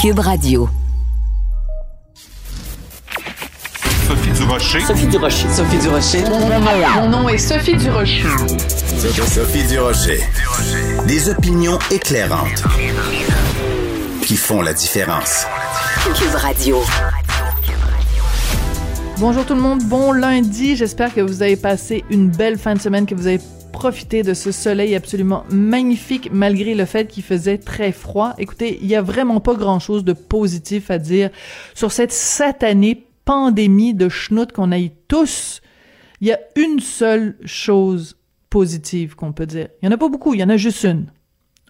Cube Radio. Sophie Durocher. Sophie Durocher. Sophie Durocher. Mon nom est Sophie Durocher. Sophie Durocher. Des opinions éclairantes qui font la différence. Cube Radio. Bonjour tout le monde, bon lundi. J'espère que vous avez passé une belle fin de semaine, que vous avez profité de ce soleil absolument magnifique malgré le fait qu'il faisait très froid. Écoutez, il y a vraiment pas grand-chose de positif à dire sur cette satanée pandémie de schnout qu'on a eu tous. Il y a une seule chose positive qu'on peut dire. Il y en a pas beaucoup, il y en a juste une.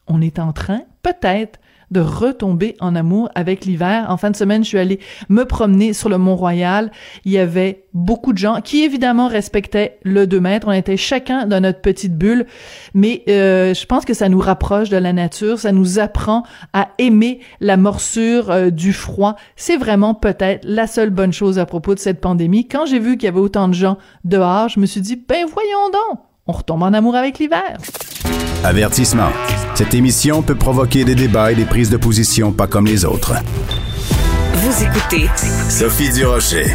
On est en train, peut-être, de retomber en amour avec l'hiver. En fin de semaine, je suis allée me promener sur le Mont-Royal. Il y avait beaucoup de gens qui, évidemment, respectaient le 2 mètres. On était chacun dans notre petite bulle. Mais euh, je pense que ça nous rapproche de la nature. Ça nous apprend à aimer la morsure euh, du froid. C'est vraiment peut-être la seule bonne chose à propos de cette pandémie. Quand j'ai vu qu'il y avait autant de gens dehors, je me suis dit, ben voyons donc, on retombe en amour avec l'hiver. Avertissement. Cette émission peut provoquer des débats et des prises de position pas comme les autres. Vous écoutez Sophie Durocher.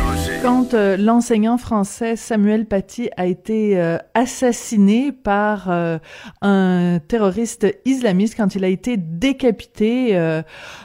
Quand euh, l'enseignant français Samuel Paty a été euh, assassiné par euh, un terroriste islamiste, quand il a été décapité euh,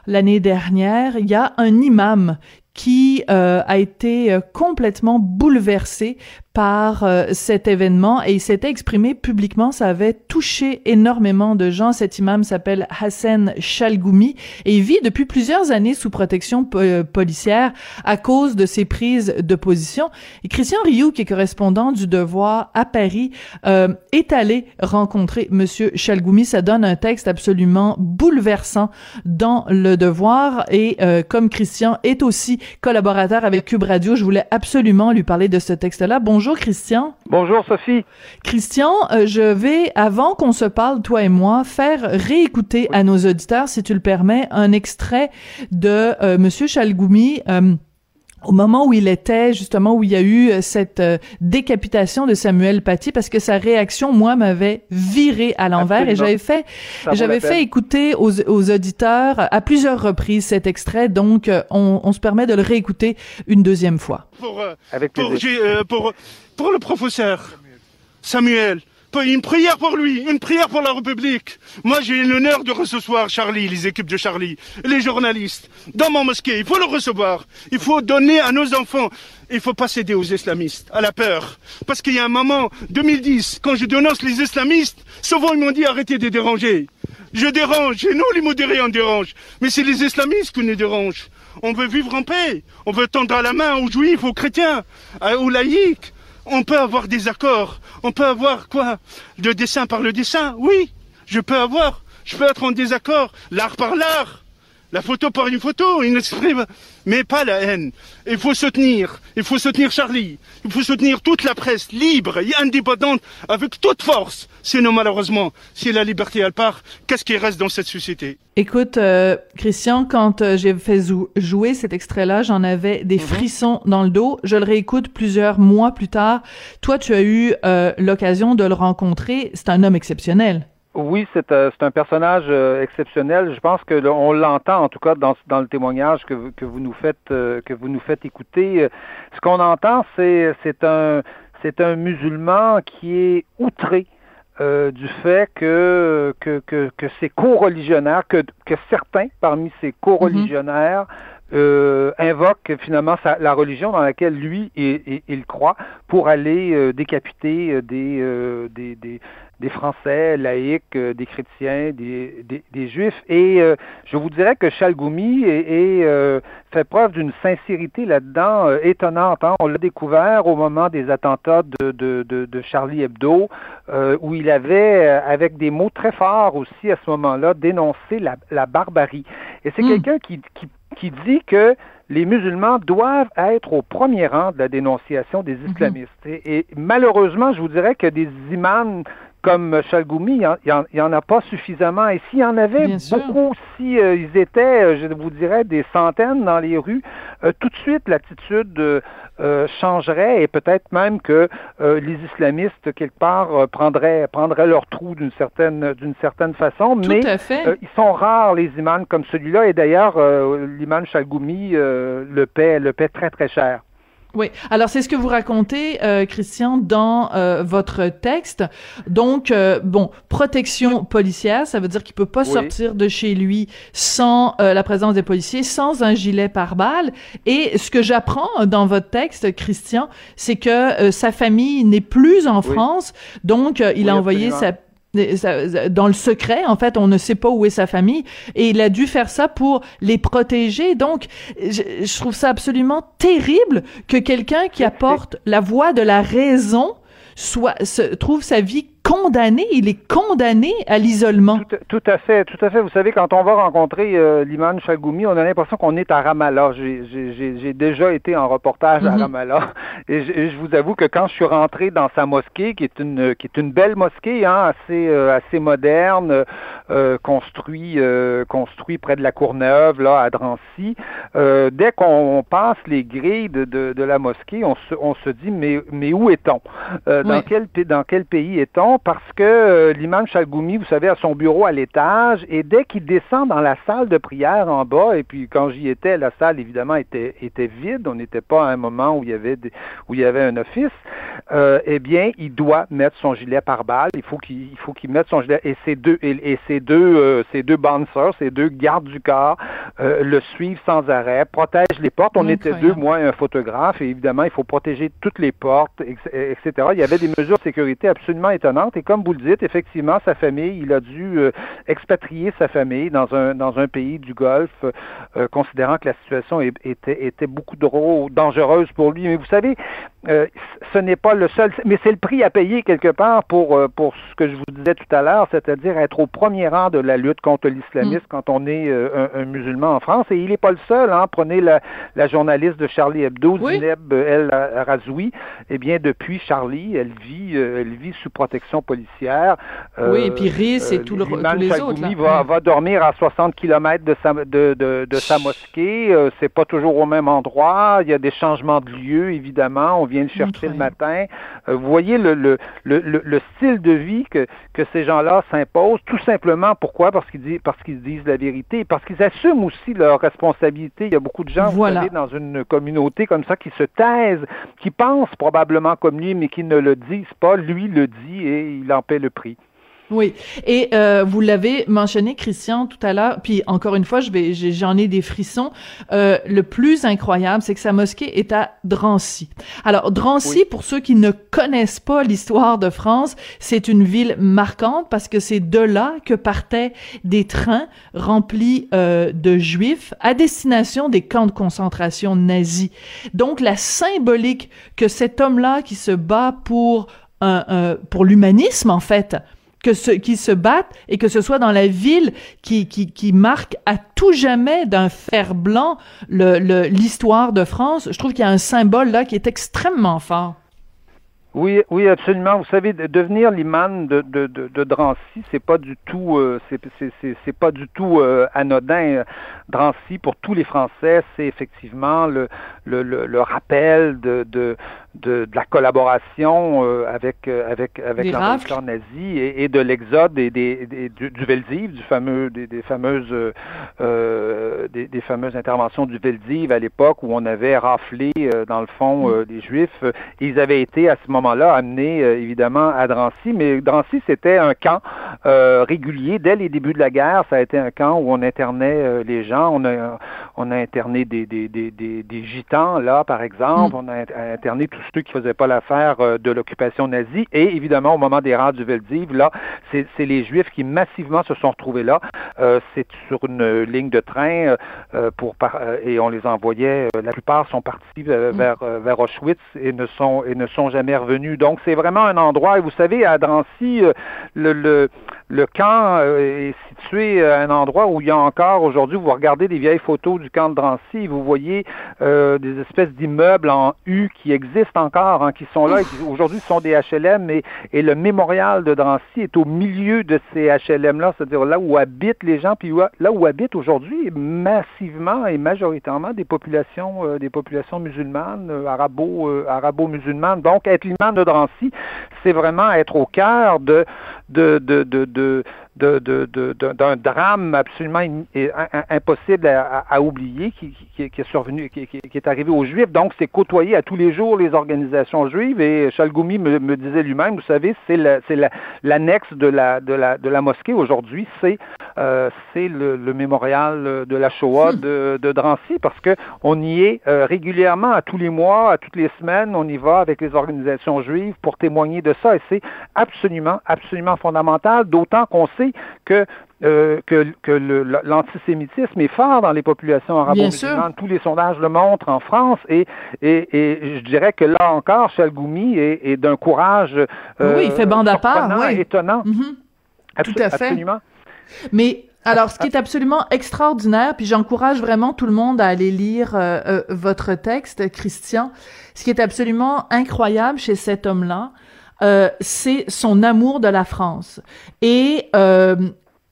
l'année dernière, il y a un imam qui euh, a été complètement bouleversé par euh, cet événement et il s'était exprimé publiquement. Ça avait touché énormément de gens. Cet imam s'appelle Hassan Chalgoumi et il vit depuis plusieurs années sous protection po policière à cause de ses prises de position. Et Christian Rioux, qui est correspondant du Devoir à Paris, est allé rencontrer Monsieur Chalgoumi. Ça donne un texte absolument bouleversant dans le Devoir et comme Christian est aussi collaborateur avec Cube Radio. Je voulais absolument lui parler de ce texte-là. Christian. Bonjour, Sophie. Christian, euh, je vais, avant qu'on se parle, toi et moi, faire réécouter à nos auditeurs, si tu le permets, un extrait de euh, Monsieur Chalgoumi. Euh, au moment où il était, justement, où il y a eu cette euh, décapitation de Samuel Paty, parce que sa réaction, moi, m'avait viré à l'envers et j'avais fait, j'avais fait écouter aux, aux, auditeurs à plusieurs reprises cet extrait, donc euh, on, on, se permet de le réécouter une deuxième fois. Pour, euh, Avec pour, pour, pour le professeur Samuel, une prière pour lui, une prière pour la République. Moi, j'ai l'honneur de recevoir Charlie, les équipes de Charlie, les journalistes, dans mon mosquée. Il faut le recevoir. Il faut donner à nos enfants. Il faut pas céder aux islamistes, à la peur. Parce qu'il y a un moment, 2010, quand je dénonce les islamistes, souvent ils m'ont dit arrêtez de déranger. Je dérange, et nous les modérés on dérange. Mais c'est les islamistes qui nous dérangent. On veut vivre en paix. On veut tendre la main aux juifs, aux chrétiens, aux laïcs. On peut avoir des accords. On peut avoir quoi? Le dessin par le dessin? Oui, je peux avoir. Je peux être en désaccord. L'art par l'art. La photo par une photo, il exprime, mais pas la haine. Il faut soutenir, il faut soutenir Charlie, il faut soutenir toute la presse libre et indépendante avec toute force. Sinon, malheureusement, si la liberté elle part, qu'est-ce qui reste dans cette société? Écoute, euh, Christian, quand euh, j'ai fait jouer cet extrait-là, j'en avais des frissons dans le dos. Je le réécoute plusieurs mois plus tard. Toi, tu as eu euh, l'occasion de le rencontrer. C'est un homme exceptionnel. Oui, c'est euh, un personnage euh, exceptionnel. Je pense que on l'entend en tout cas dans, dans le témoignage que, que vous nous faites euh, que vous nous faites écouter. Ce qu'on entend, c'est c'est un c'est un musulman qui est outré du fait que que, que, que ses co-religionnaires, que, que certains parmi ses co-religionnaires euh, invoque finalement sa, la religion dans laquelle lui il, il, il croit pour aller euh, décapiter des, euh, des, des, des, Français laïcs, des chrétiens, des, des, des juifs. Et je vous dirais que Chalgoumi est, est fait preuve d'une sincérité là-dedans étonnante. Hein. On l'a découvert au moment des attentats de, de, de, de Charlie Hebdo, où il avait, avec des mots très forts aussi à ce moment-là, dénoncé la, la barbarie. Et c'est mm. quelqu'un qui, qui qui dit que les musulmans doivent être au premier rang de la dénonciation des islamistes. Mm -hmm. et, et, malheureusement, je vous dirais que des imams comme Chalgoumi, il n'y en, a pas suffisamment. Et s'il y en avait beaucoup, si ils étaient, je vous dirais, des centaines dans les rues, tout de suite l'attitude changerait et peut-être même que les islamistes quelque part prendraient prendraient leur trou d'une certaine d'une certaine façon. Tout mais à fait. ils sont rares les imams comme celui-là et d'ailleurs l'imam Chalgoumi le paie le paie très très cher. Oui. Alors c'est ce que vous racontez, euh, Christian, dans euh, votre texte. Donc euh, bon, protection policière, ça veut dire qu'il peut pas sortir de chez lui sans la présence des policiers, sans un gilet pare-balles. Et ce que j'apprends dans votre texte, Christian, c'est que sa famille n'est plus en France, donc il a envoyé sa dans le secret, en fait, on ne sait pas où est sa famille et il a dû faire ça pour les protéger. Donc, je, trouve ça absolument terrible que quelqu'un qui apporte la voix de la raison soit se, trouve sa vie condamné, il est condamné à l'isolement. Tout, à fait, tout à fait. Vous savez, quand on va rencontrer euh, l'imam Chagoumi, on a l'impression qu'on est à Ramallah. J'ai déjà été en reportage à mhm. Ramallah et je, vous avoue que quand je suis rentré dans sa mosquée, qui est une qui est une belle mosquée, hein, assez euh, assez moderne, euh, construit euh, construit près de la Courneuve, là à Drancy, dès qu'on passe les grilles de, de, de, la mosquée, on se on se dit mais mais où est-on? Dans quel dans quel pays est-on? Parce que euh, l'imam Chalgoumi, vous savez, a son bureau à l'étage et dès qu'il descend dans la salle de prière en bas, et puis quand j'y étais, la salle évidemment était, vide, on n'était pas à un moment où il y avait un office, euh, eh bien, il doit mettre son gilet par balle, il faut qu'il faut qu'il mette son gilet et ces deux et, ces deux euh, ces deux bouncers, ces deux gardes du corps euh, le suivent sans arrêt, protègent les portes. On était deux, moi et un photographe, et évidemment, il faut protéger toutes les portes, etc. Il y avait des mesures de sécurité absolument étonnantes et comme vous le dites, effectivement, sa famille, il a dû expatrier sa famille dans un dans un pays du Golfe, considérant que la situation était était beaucoup trop dangereuse pour lui. Mais vous savez, ce n'est pas le seul, mais c'est le prix à payer quelque part pour pour ce que je vous disais tout à l'heure, c'est-à-dire être au premier rang de la lutte contre l'islamisme mm. quand on est un, musulman en France. Et il n'est pas le seul. Hein. Prenez la, la journaliste de Charlie Hebdo, Zineb El Razoui. Eh bien, depuis Charlie, elle vit elle vit sous protection policière. oui, et puis RIS et euh, tout le, tous les autres. Va, va dormir à 60 km de sa, de, de, de sa mosquée. Euh, c'est pas toujours au même endroit. Il y a des changements de lieu, évidemment. On vient le chercher le matin. Euh, vous voyez le, le, le, le, style de vie que, que ces gens-là s'imposent, tout simplement pourquoi? Parce qu'ils disent, parce qu'ils disent la vérité, parce qu'ils assument aussi leur responsabilité. Il y a beaucoup de gens, vous savez, dans une communauté comme ça, qui se taisent, qui pensent probablement comme lui, mais qui ne le disent pas. Lui le dit et il en paie le prix. Oui, et euh, vous l'avez mentionné, Christian, tout à l'heure. Puis encore une fois, je vais, j'en ai des frissons. Euh, le plus incroyable, c'est que sa mosquée est à Drancy. Alors Drancy, pour ceux qui ne connaissent pas l'histoire de France, c'est une ville marquante parce que c'est de là que partaient des trains remplis euh, de juifs à destination des camps de concentration nazis. Donc la symbolique que cet homme-là qui se bat pour pour l'humanisme en fait que ce, qui se battent et que ce soit dans la ville qui, qui, marque à tout jamais d'un fer blanc l'histoire le, de France. Je trouve qu'il y a un symbole là qui est extrêmement fort. Oui, oui, absolument. Vous savez, devenir l'imam de, de, de, Drancy, c'est pas du tout, euh, c'est pas du tout euh, anodin. Drancy, pour tous les Français, c'est effectivement le, le, le, rappel de, de, de, la collaboration euh, avec avec avec l'envahisseur nazi et, et, de l'exode et des, des, du, du Veldiv, du fameux des, des fameuses euh, des, des, fameuses interventions du Veldiv à l'époque où on avait raflé dans le fond mm. des Juifs. Ils avaient été à ce moment moment-là amené euh, évidemment à Drancy, mais Drancy c'était un camp euh, régulier dès les débuts de la guerre. Ça a été un camp où on internait euh, les gens. On a on a interné des des, des, des, gitans là par exemple. Mm. On a interné tous ceux qui faisaient pas l'affaire de l'occupation nazie. Et évidemment au moment des rangs du Veldiv là, c'est les Juifs qui massivement se sont retrouvés là. c'est sur une ligne de train pour et on les envoyait. la plupart sont partis mm. vers vers Auschwitz et ne sont et ne sont jamais revenus. Donc, c'est vraiment un endroit, et vous savez, à Drancy, le, le, le camp est situé à un endroit où il y a encore, aujourd'hui, vous regardez des vieilles photos du camp de Drancy, vous voyez des espèces d'immeubles en U qui existent encore, hein, qui sont là, aujourd'hui sont des HLM, et, et le mémorial de Drancy est au milieu de ces HLM-là, c'est-à-dire là où habitent les gens, puis là où habitent aujourd'hui massivement et majoritairement des populations, euh, des populations musulmanes, euh, arabo, euh, arabo-musulmanes. Donc, être l'imam de Drancy, c'est vraiment être au cœur de, de, de, de, de d'un drame absolument impossible à, oublier qui, est survenu, qui, est arrivé aux Juifs. Donc, c'est côtoyer à tous les jours les organisations juives. Et Chalgoumi me, disait lui-même, vous savez, c'est l'annexe de, la, de, la, de la mosquée aujourd'hui, c'est euh, le, mémorial de la Shoah hmm. de, de, Drancy, parce que on y est euh, régulièrement, à tous les mois, à toutes les semaines, on y va avec les organisations juives pour témoigner de ça. Et c'est absolument, absolument fondamental, d'autant qu'on sait que euh, que, que l'antisémitisme est fort dans les populations arabo-musulmanes. Tous les sondages le montrent en France et, et, et je dirais que là encore, Chalgoumi est, est d'un courage euh, oui, il fait bande à part, oui. étonnant. Mm-hmm. Tout à fait. Absolument. Mais alors, ce qui est absolument extraordinaire, puis j'encourage vraiment tout le monde à aller lire euh, votre texte, Christian. Ce qui est absolument incroyable chez cet homme-là, euh, c'est son amour de la France. Et euh,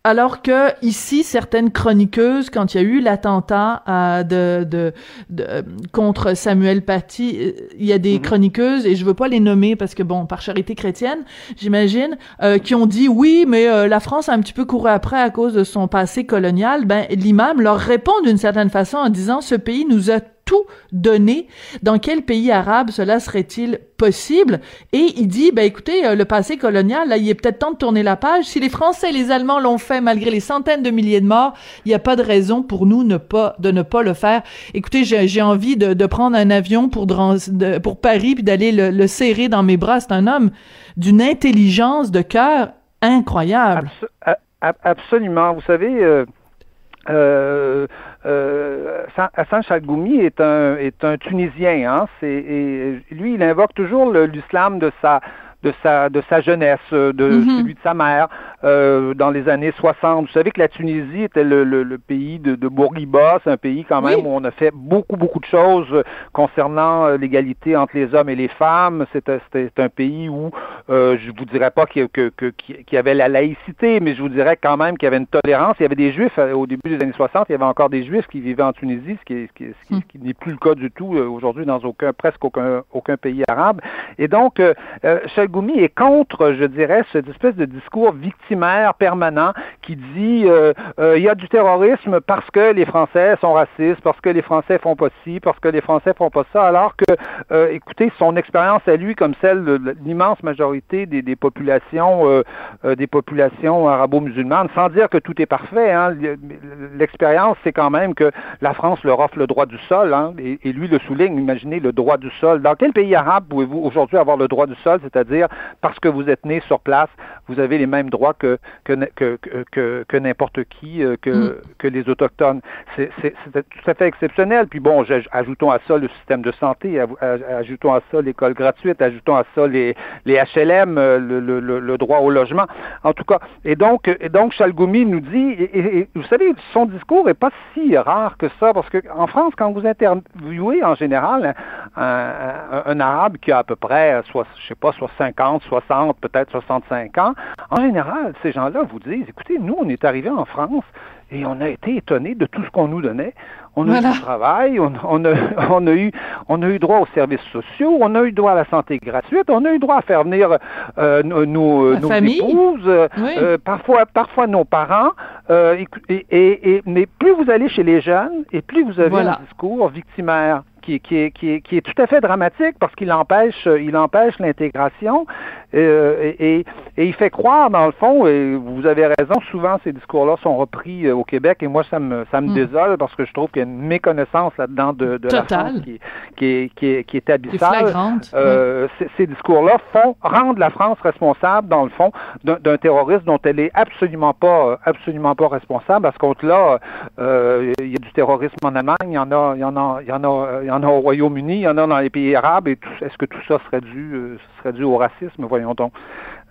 alors que ici, certaines chroniqueuses, quand il y a eu l'attentat euh, de, de, de, contre Samuel Paty, il y a des mhm. chroniqueuses et je veux pas les nommer parce que bon, par charité chrétienne, j'imagine, qui ont dit oui, mais la France a un petit peu couru après à cause de son passé colonial. Ben l'imam leur répond d'une certaine façon en disant ce pays nous a tout donné. Dans quel pays arabe cela serait-il possible? Et il dit, ben écoutez, euh, le passé colonial, là, il est peut-être temps de tourner la page. Si les Français et les Allemands l'ont fait malgré les centaines de milliers de morts, il n'y a pas de raison pour nous ne pas, de ne pas le faire. Écoutez, j'ai envie de, prendre un avion pour, pour Paris puis d'aller le, le serrer dans mes bras. C'est un homme d'une intelligence de cœur incroyable. absolument. Vous savez, euh, euh, euh, Hassan Chalgoumi est un, est un Tunisien. Hein, et lui, il invoque toujours l'islam de sa de sa de sa jeunesse, de mhm. celui de sa mère euh, dans les années 60. Vous savez que la Tunisie était le, le, pays de, de Bourguiba, c'est un pays quand même où on a fait beaucoup beaucoup de choses concernant euh, l'égalité entre les hommes et les femmes. C'était un pays où euh, je vous dirais pas qu'il que, que, y avait la laïcité, mais je vous dirais quand même qu'il y avait une tolérance. Il y avait des juifs au début des années 60, il y avait encore des juifs qui vivaient en Tunisie, ce qui, qui, hmm. qui, n'est plus le cas du tout aujourd'hui dans aucun presque aucun aucun pays arabe. Et donc euh, est contre, je dirais, cette espèce de discours victimaire permanent qui dit euh, euh, il y a du terrorisme parce que les Français sont racistes, parce que les Français font pas ci, parce que les Français font pas ça, alors que, euh, écoutez, son expérience à lui, comme celle de l'immense majorité des, populations, des populations arabo-musulmanes, sans dire que tout est parfait, hein, l'expérience, c'est quand même que la France leur offre le droit du sol, hein, et, et lui le souligne. Imaginez le droit du sol. Dans quel pays arabe pouvez-vous aujourd'hui avoir le droit du sol, c'est-à-dire parce que vous êtes né sur place, vous avez les mêmes droits que, que, que, que, n'importe qui, euh, que, mm. que les Autochtones. C'est tout à fait exceptionnel. Puis bon, ajoutons à ça le système de santé, ajoutons à ça l'école gratuite, ajoutons à ça les, les HLM, euh, le, le, le, droit au logement. En tout cas, et donc, et donc Chalgoumi nous dit, et, vous savez, son discours n'est pas si rare que ça, parce qu'en France, quand vous interviewez en général un, un, arabe qui a à peu près, soit, je sais pas, 65 50, 60, peut-être 65 ans, en général, ces gens-là vous disent, écoutez, nous, on est arrivés en France et on a été étonnés de tout ce qu'on nous donnait. On a eu du travail, on, a, on, a, eu, on a eu droit aux services sociaux, on a eu droit à la santé gratuite, on a eu droit à faire venir euh, nos, nos, épouses, euh, parfois, parfois nos parents. Euh, et, et, mais plus vous allez chez les jeunes, et plus vous avez un discours victimaire qui, qui, est, qui, est, qui, est, tout à fait dramatique parce qu'il empêche, il empêche l'intégration et, et, il fait croire, dans le fond, et vous avez raison, souvent ces discours-là sont repris au Québec, et moi, ça me, ça me mm. désole parce que je trouve qu'il y a une méconnaissance là-dedans de, de la France qui, qui, est, qui, est, qui est abyssale. Ces discours-là font rendre la France responsable, dans le fond, d'un terroriste dont elle est absolument pas, absolument pas responsable. À ce compte-là, euh, il y a du terrorisme en Allemagne, il y en a, il y en a, il y en a, il y en a au Royaume-Uni, il y en a dans les pays arabes. Et est-ce que tout ça serait dû, euh, serait dû au racisme Voyons donc.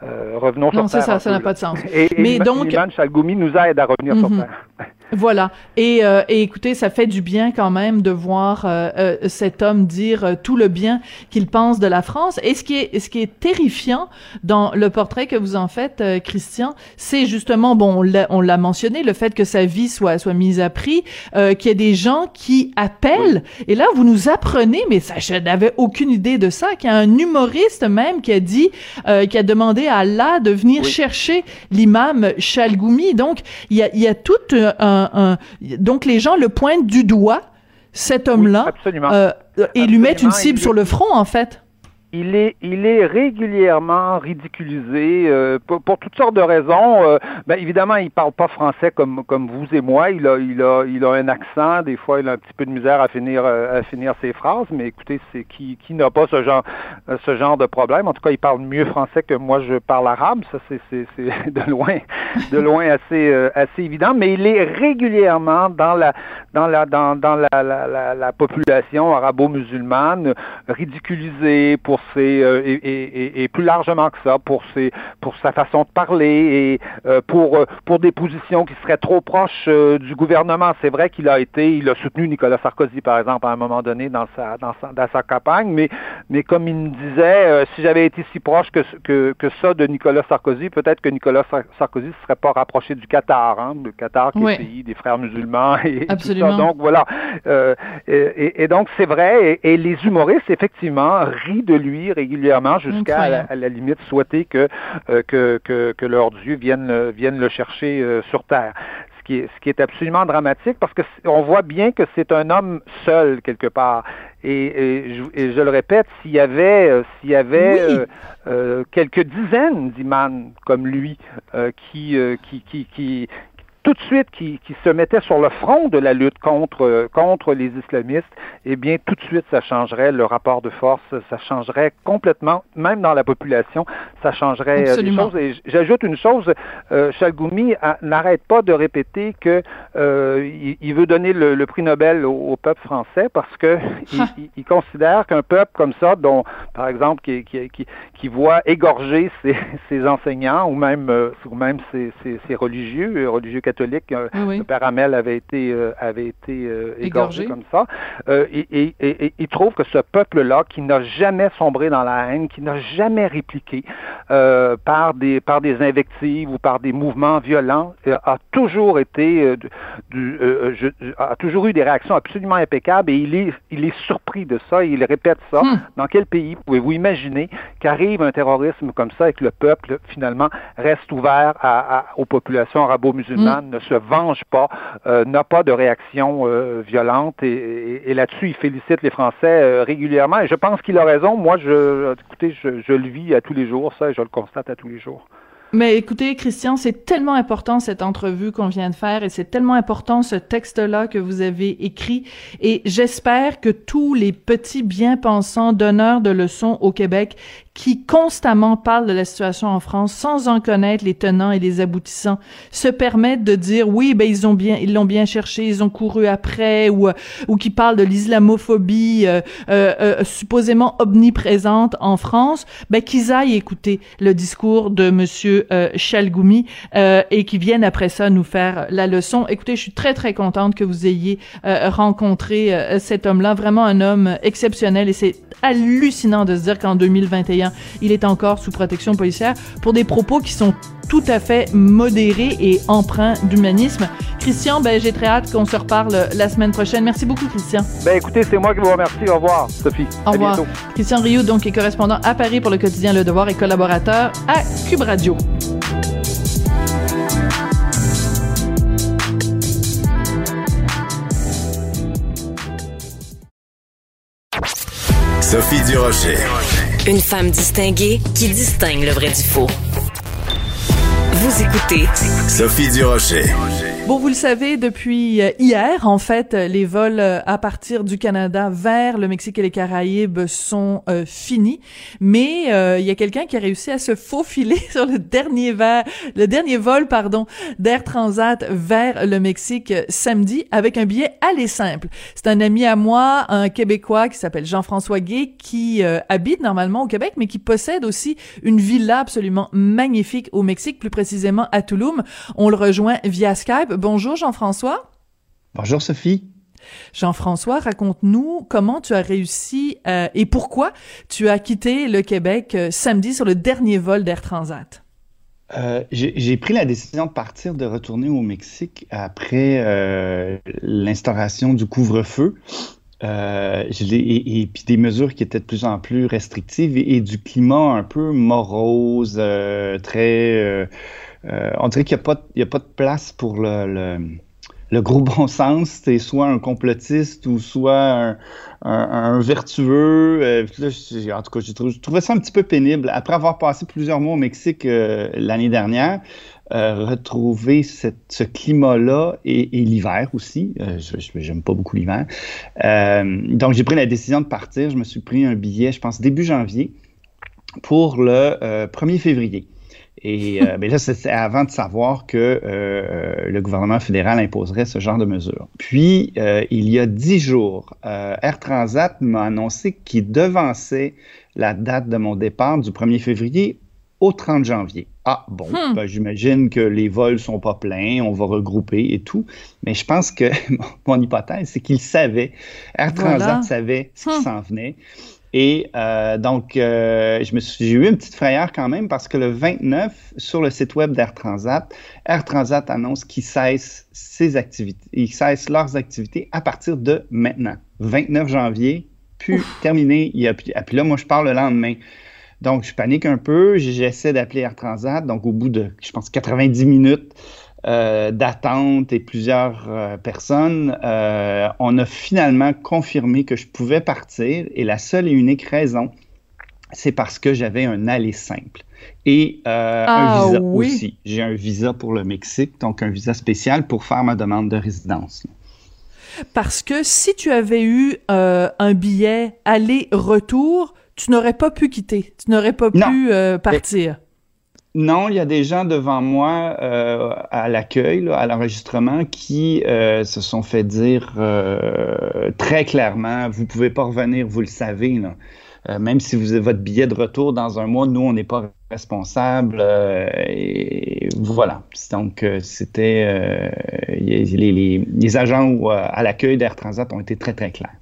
Euh, revenons non, sur Terre. Non, ça, ça n'a pas de sens. Et, Mais donc, Chalgoumi nous aide à revenir sur mhm. Terre. Voilà. Et, euh, et, écoutez, ça fait du bien quand même de voir euh, euh cet homme dire euh, tout le bien qu'il pense de la France. Et ce qui est, ce qui est terrifiant dans le portrait que vous en faites, Christian, c'est justement, bon, on l'a mentionné, le fait que sa vie soit soit mise à prix, qu'il y ait des gens qui appellent. Et là, vous nous apprenez, mais ça, je n'avais aucune idée de ça, qu'il y a un humoriste même qui a dit, qui a demandé à Allah de venir chercher l'imam Chalgoumi. Donc, il y a, il y a tout un donc les gens le pointent du doigt cet homme-là euh, et lui mettent une cible sur le front en fait il est, il est régulièrement ridiculisé euh, pour, toutes sortes de raisons. Euh, ben, évidemment, il parle pas français comme, comme vous et moi. Il a, il a, il a un accent. Des fois, il a un petit peu de misère à finir, euh, à finir ses phrases. Mais écoutez, c'est qui, qui n'a pas ce genre, ce genre de problème. En tout cas, il parle mieux français que moi. Je parle arabe. Ça, c'est, c'est, c'est de loin, de loin assez, assez évident. Mais il est régulièrement dans la, dans la, dans, dans la, la, la, la population arabo-musulmane ridiculisé pour euh, et, plus largement que ça pour ses pour sa façon de parler et euh, pour euh, pour des positions qui seraient trop proches du gouvernement. C'est vrai qu'il a été, il a soutenu Nicolas Sarkozy par exemple à un moment donné dans sa dans sa, dans sa campagne, mais mais comme il me disait, si j'avais été si proche que, que que ça de Nicolas Sarkozy, peut-être que Nicolas Sarkozy ne serait pas rapproché du Qatar, hein, le Qatar qui est le pays des frères musulmans et, Absolument. tout ça. Donc voilà. et, et, donc c'est vrai. Et, et les humoristes effectivement rient de lui lui régulièrement jusqu'à à, la limite souhaiter que, euh, que, que, que, leur Dieu vienne, vienne le chercher euh, sur terre. Ce qui, est, ce qui est absolument dramatique parce que on voit bien que c'est un homme seul quelque part. Et, et, je, le répète, s'il y avait, euh, s'il y avait quelques dizaines d'imams comme lui qui, qui, qui, qui, tout de suite qui, qui, se mettait sur le front de la lutte contre, contre les islamistes, eh bien, tout de suite, ça changerait le rapport de force, ça changerait complètement, même dans la population, ça changerait euh, les choses. Et j'ajoute une chose, euh, Chalgoumi n'arrête pas de répéter que euh, il, veut donner le, prix Nobel au, peuple français parce que il, il, considère qu'un peuple comme ça, dont, par exemple, qui, qui, qui, qui voit égorger ses, ses, enseignants ou même, euh, ou même ses, ses, ses religieux, religieux catholiques, catholique. Euh, le père Amel avait été, euh, avait été euh, égorgé, comme ça. et, il trouve que ce peuple-là, qui n'a jamais sombré dans la haine, qui n'a jamais répliqué par, des, par des invectives ou par des mouvements violents, a toujours été, du, a toujours eu des réactions absolument impeccables et il est, il est surpris de ça et il répète ça. Hmm. Dans quel pays pouvez-vous imaginer qu'arrive un terrorisme comme ça et que le peuple, finalement, reste ouvert à, aux populations arabo-musulmanes? Ne se venge pas, euh, n'a pas de réaction euh, violente et, là-dessus, il félicite les Français euh, régulièrement et je pense qu'il a raison. Moi, je, écoutez, je, je le vis à tous les jours, ça, et je le constate à tous les jours. Mais écoutez, Christian, c'est tellement important cette entrevue qu'on vient de faire et c'est tellement important ce texte-là que vous avez écrit et j'espère que tous les petits bien-pensants donneurs de leçons au Québec qui constamment parlent de la situation en France sans en connaître les tenants et les aboutissants se permettent de dire oui ben ils ont bien ils l'ont bien cherché ils ont couru après ou ou qui parlent de l'islamophobie euh, euh, euh supposément omniprésente en France ben qu'ils aillent écouter le discours de monsieur euh, Chalgoumi euh, et qui viennent après ça nous faire la leçon. Écoutez je suis très très contente que vous ayez rencontré cet homme là vraiment un homme exceptionnel et c'est hallucinant de se dire qu'en 2021 il est encore sous protection policière pour des propos qui sont tout à fait modérés et empreints d'humanisme. Christian, ben, j'ai très hâte qu'on se reparle la semaine prochaine. Merci beaucoup, Christian. Ben, écoutez, c'est moi qui vous remercie. Au revoir, Sophie. Au revoir. Christian Rioux, donc, est correspondant à Paris pour le quotidien Le Devoir et collaborateur à Cube Radio. Sophie Durocher. Une femme distinguée qui distingue le vrai du faux. Vous écoutez Sophie Durocher. Bon, vous le savez, depuis euh, hier, en fait, les vols euh, à partir du Canada vers le Mexique et les Caraïbes sont euh, finis. Mais il y a quelqu'un qui a réussi à se faufiler sur le dernier vers, le dernier vol, pardon, d'Air Transat vers le Mexique samedi avec un billet aller simple. C'est un ami à moi, un Québécois qui s'appelle Jean-François Gay, qui habite normalement au Québec, mais qui possède aussi une villa absolument magnifique au Mexique, plus précisément à Tulum. On le rejoint via Skype. Bonjour Jean-François. Bonjour Sophie. Jean-François, raconte-nous comment tu as réussi euh, et pourquoi tu as quitté le Québec euh, samedi sur le dernier vol d'Air Transat. Euh, j'ai pris la décision de partir, de retourner au Mexique après l'instauration du couvre-feu. Et, puis des mesures qui étaient de plus en plus restrictives et, du climat un peu morose, très euh, on dirait qu'il n'y a, a, pas de place pour le, le, gros bon sens. C'est soit un complotiste ou soit un, vertueux. Euh, en tout cas, je trouvais ça un petit peu pénible. Après avoir passé plusieurs mois au Mexique euh, l'année dernière, retrouver ce climat-là et, l'hiver aussi. je n'aime pas beaucoup l'hiver. donc, j'ai pris la décision de partir. Je me suis pris un billet, je pense, début janvier pour le 1er février. Et euh, ben là, c'est avant de savoir que euh, euh, le gouvernement fédéral imposerait ce genre de mesures. Puis, il y a dix jours, Air Transat m'a annoncé qu'il devançait la date de mon départ du 1er février au 30 janvier. Ah, bon, hmm. ben, j'imagine que les vols sont pas pleins, on va regrouper et tout. Mais je pense que mon hypothèse, c'est qu'il savait, Air Transat savait ce qui hmm. s'en venait. Et euh, donc, euh, je me j'ai eu une petite frayeur quand même parce que le 29, sur le site web d'Air Transat, Air Transat annonce qu'ils cessent ses activités, ils cessent leurs activités à partir de maintenant, 29 janvier, puis terminé. Il y a, puis là, moi, je pars le lendemain. Donc, je panique un peu, j'essaie d'appeler Air Transat. Donc, au bout de, je pense, 90 minutes, euh, d'attente et plusieurs euh, personnes, euh, on a finalement confirmé que je pouvais partir et la seule et unique raison, c'est parce que j'avais un aller simple. Et un ah visa aussi. J'ai un visa pour le Mexique, donc un visa spécial pour faire ma demande de résidence. Parce que si tu avais eu un billet aller-retour, tu n'aurais pas pu quitter, tu n'aurais pas pu partir. Non, il y a des gens devant moi euh, à l'accueil, à l'enregistrement, qui euh, se sont fait dire euh, très clairement, vous pouvez pas revenir, vous le savez. même si vous avez votre billet de retour dans un mois, nous, on n'est pas responsable. et voilà. Donc, c'était les, les, agents à l'accueil d'Air Transat ont été très, très clairs.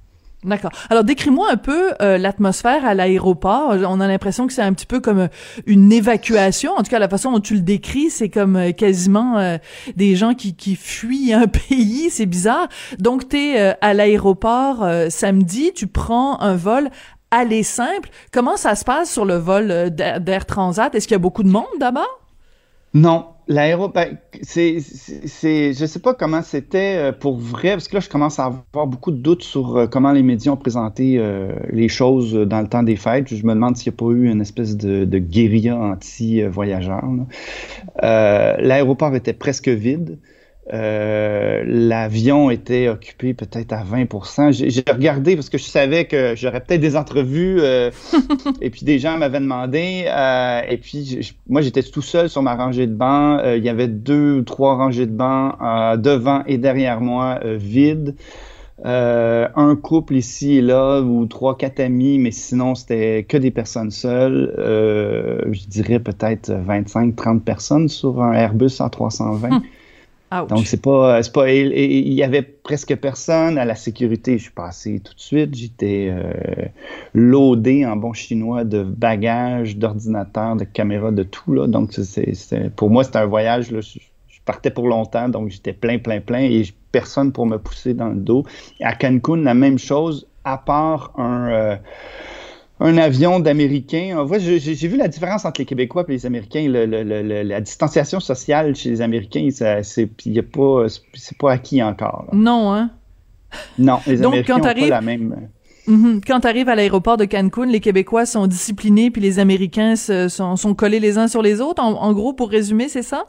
D'accord. Alors décris-moi un peu euh, l'atmosphère à l'aéroport. On a l'impression que c'est un petit peu comme euh, une évacuation. En tout cas, la façon dont tu le décris, c'est comme euh, quasiment des gens qui, qui fuient un pays. C'est bizarre. Donc, tu es à l'aéroport samedi, tu prends un vol aller simple. Comment ça se passe sur le vol d'Air Transat? Est-ce qu'il y a beaucoup de monde d'abord? Non, L'aéro, ben, c'est, c'est, je sais pas comment c'était euh, pour vrai, parce que là, je commence à avoir beaucoup de doutes sur euh, comment les médias ont présenté euh, les choses dans le temps des fêtes. Je me demande s'il n'y a pas eu une espèce de, de guérilla anti-voyageurs. l'aéroport était presque vide. Euh, l'avion était occupé peut-être à 20% J'ai regardé parce que je savais que j'aurais peut-être des entrevues euh, et puis des gens m'avaient demandé. Euh, et puis moi, j'étais tout seul sur ma rangée de bancs. il y avait deux ou trois rangées de bancs devant et derrière moi vides. un couple ici et là ou trois, quatre amis, mais sinon c'était que des personnes seules. je dirais peut-être 25, 30 personnes sur un Airbus A320. Donc, c'est pas. Pas il y avait presque personne à la sécurité. Je suis passé tout de suite. J'étais euh, loadé en bon chinois de bagages, d'ordinateurs, de caméras, de tout. Là. Donc, c'est, pour moi, c'était un voyage. Là, je, partais pour longtemps, donc j'étais plein, plein, plein et personne pour me pousser dans le dos. À Cancun, la même chose, à part un. Euh, un avion d'Américains. J'ai vu la différence entre les Québécois et les Américains. la distanciation sociale chez les Américains, c'est pas, pas acquis encore. Non, hein? Non, les Américains n'ont pas la même... Mhm. Quand tu arrives à l'aéroport de Cancun, les Québécois sont disciplinés, puis les Américains sont, sont collés les uns sur les autres. en gros, pour résumer, c'est ça?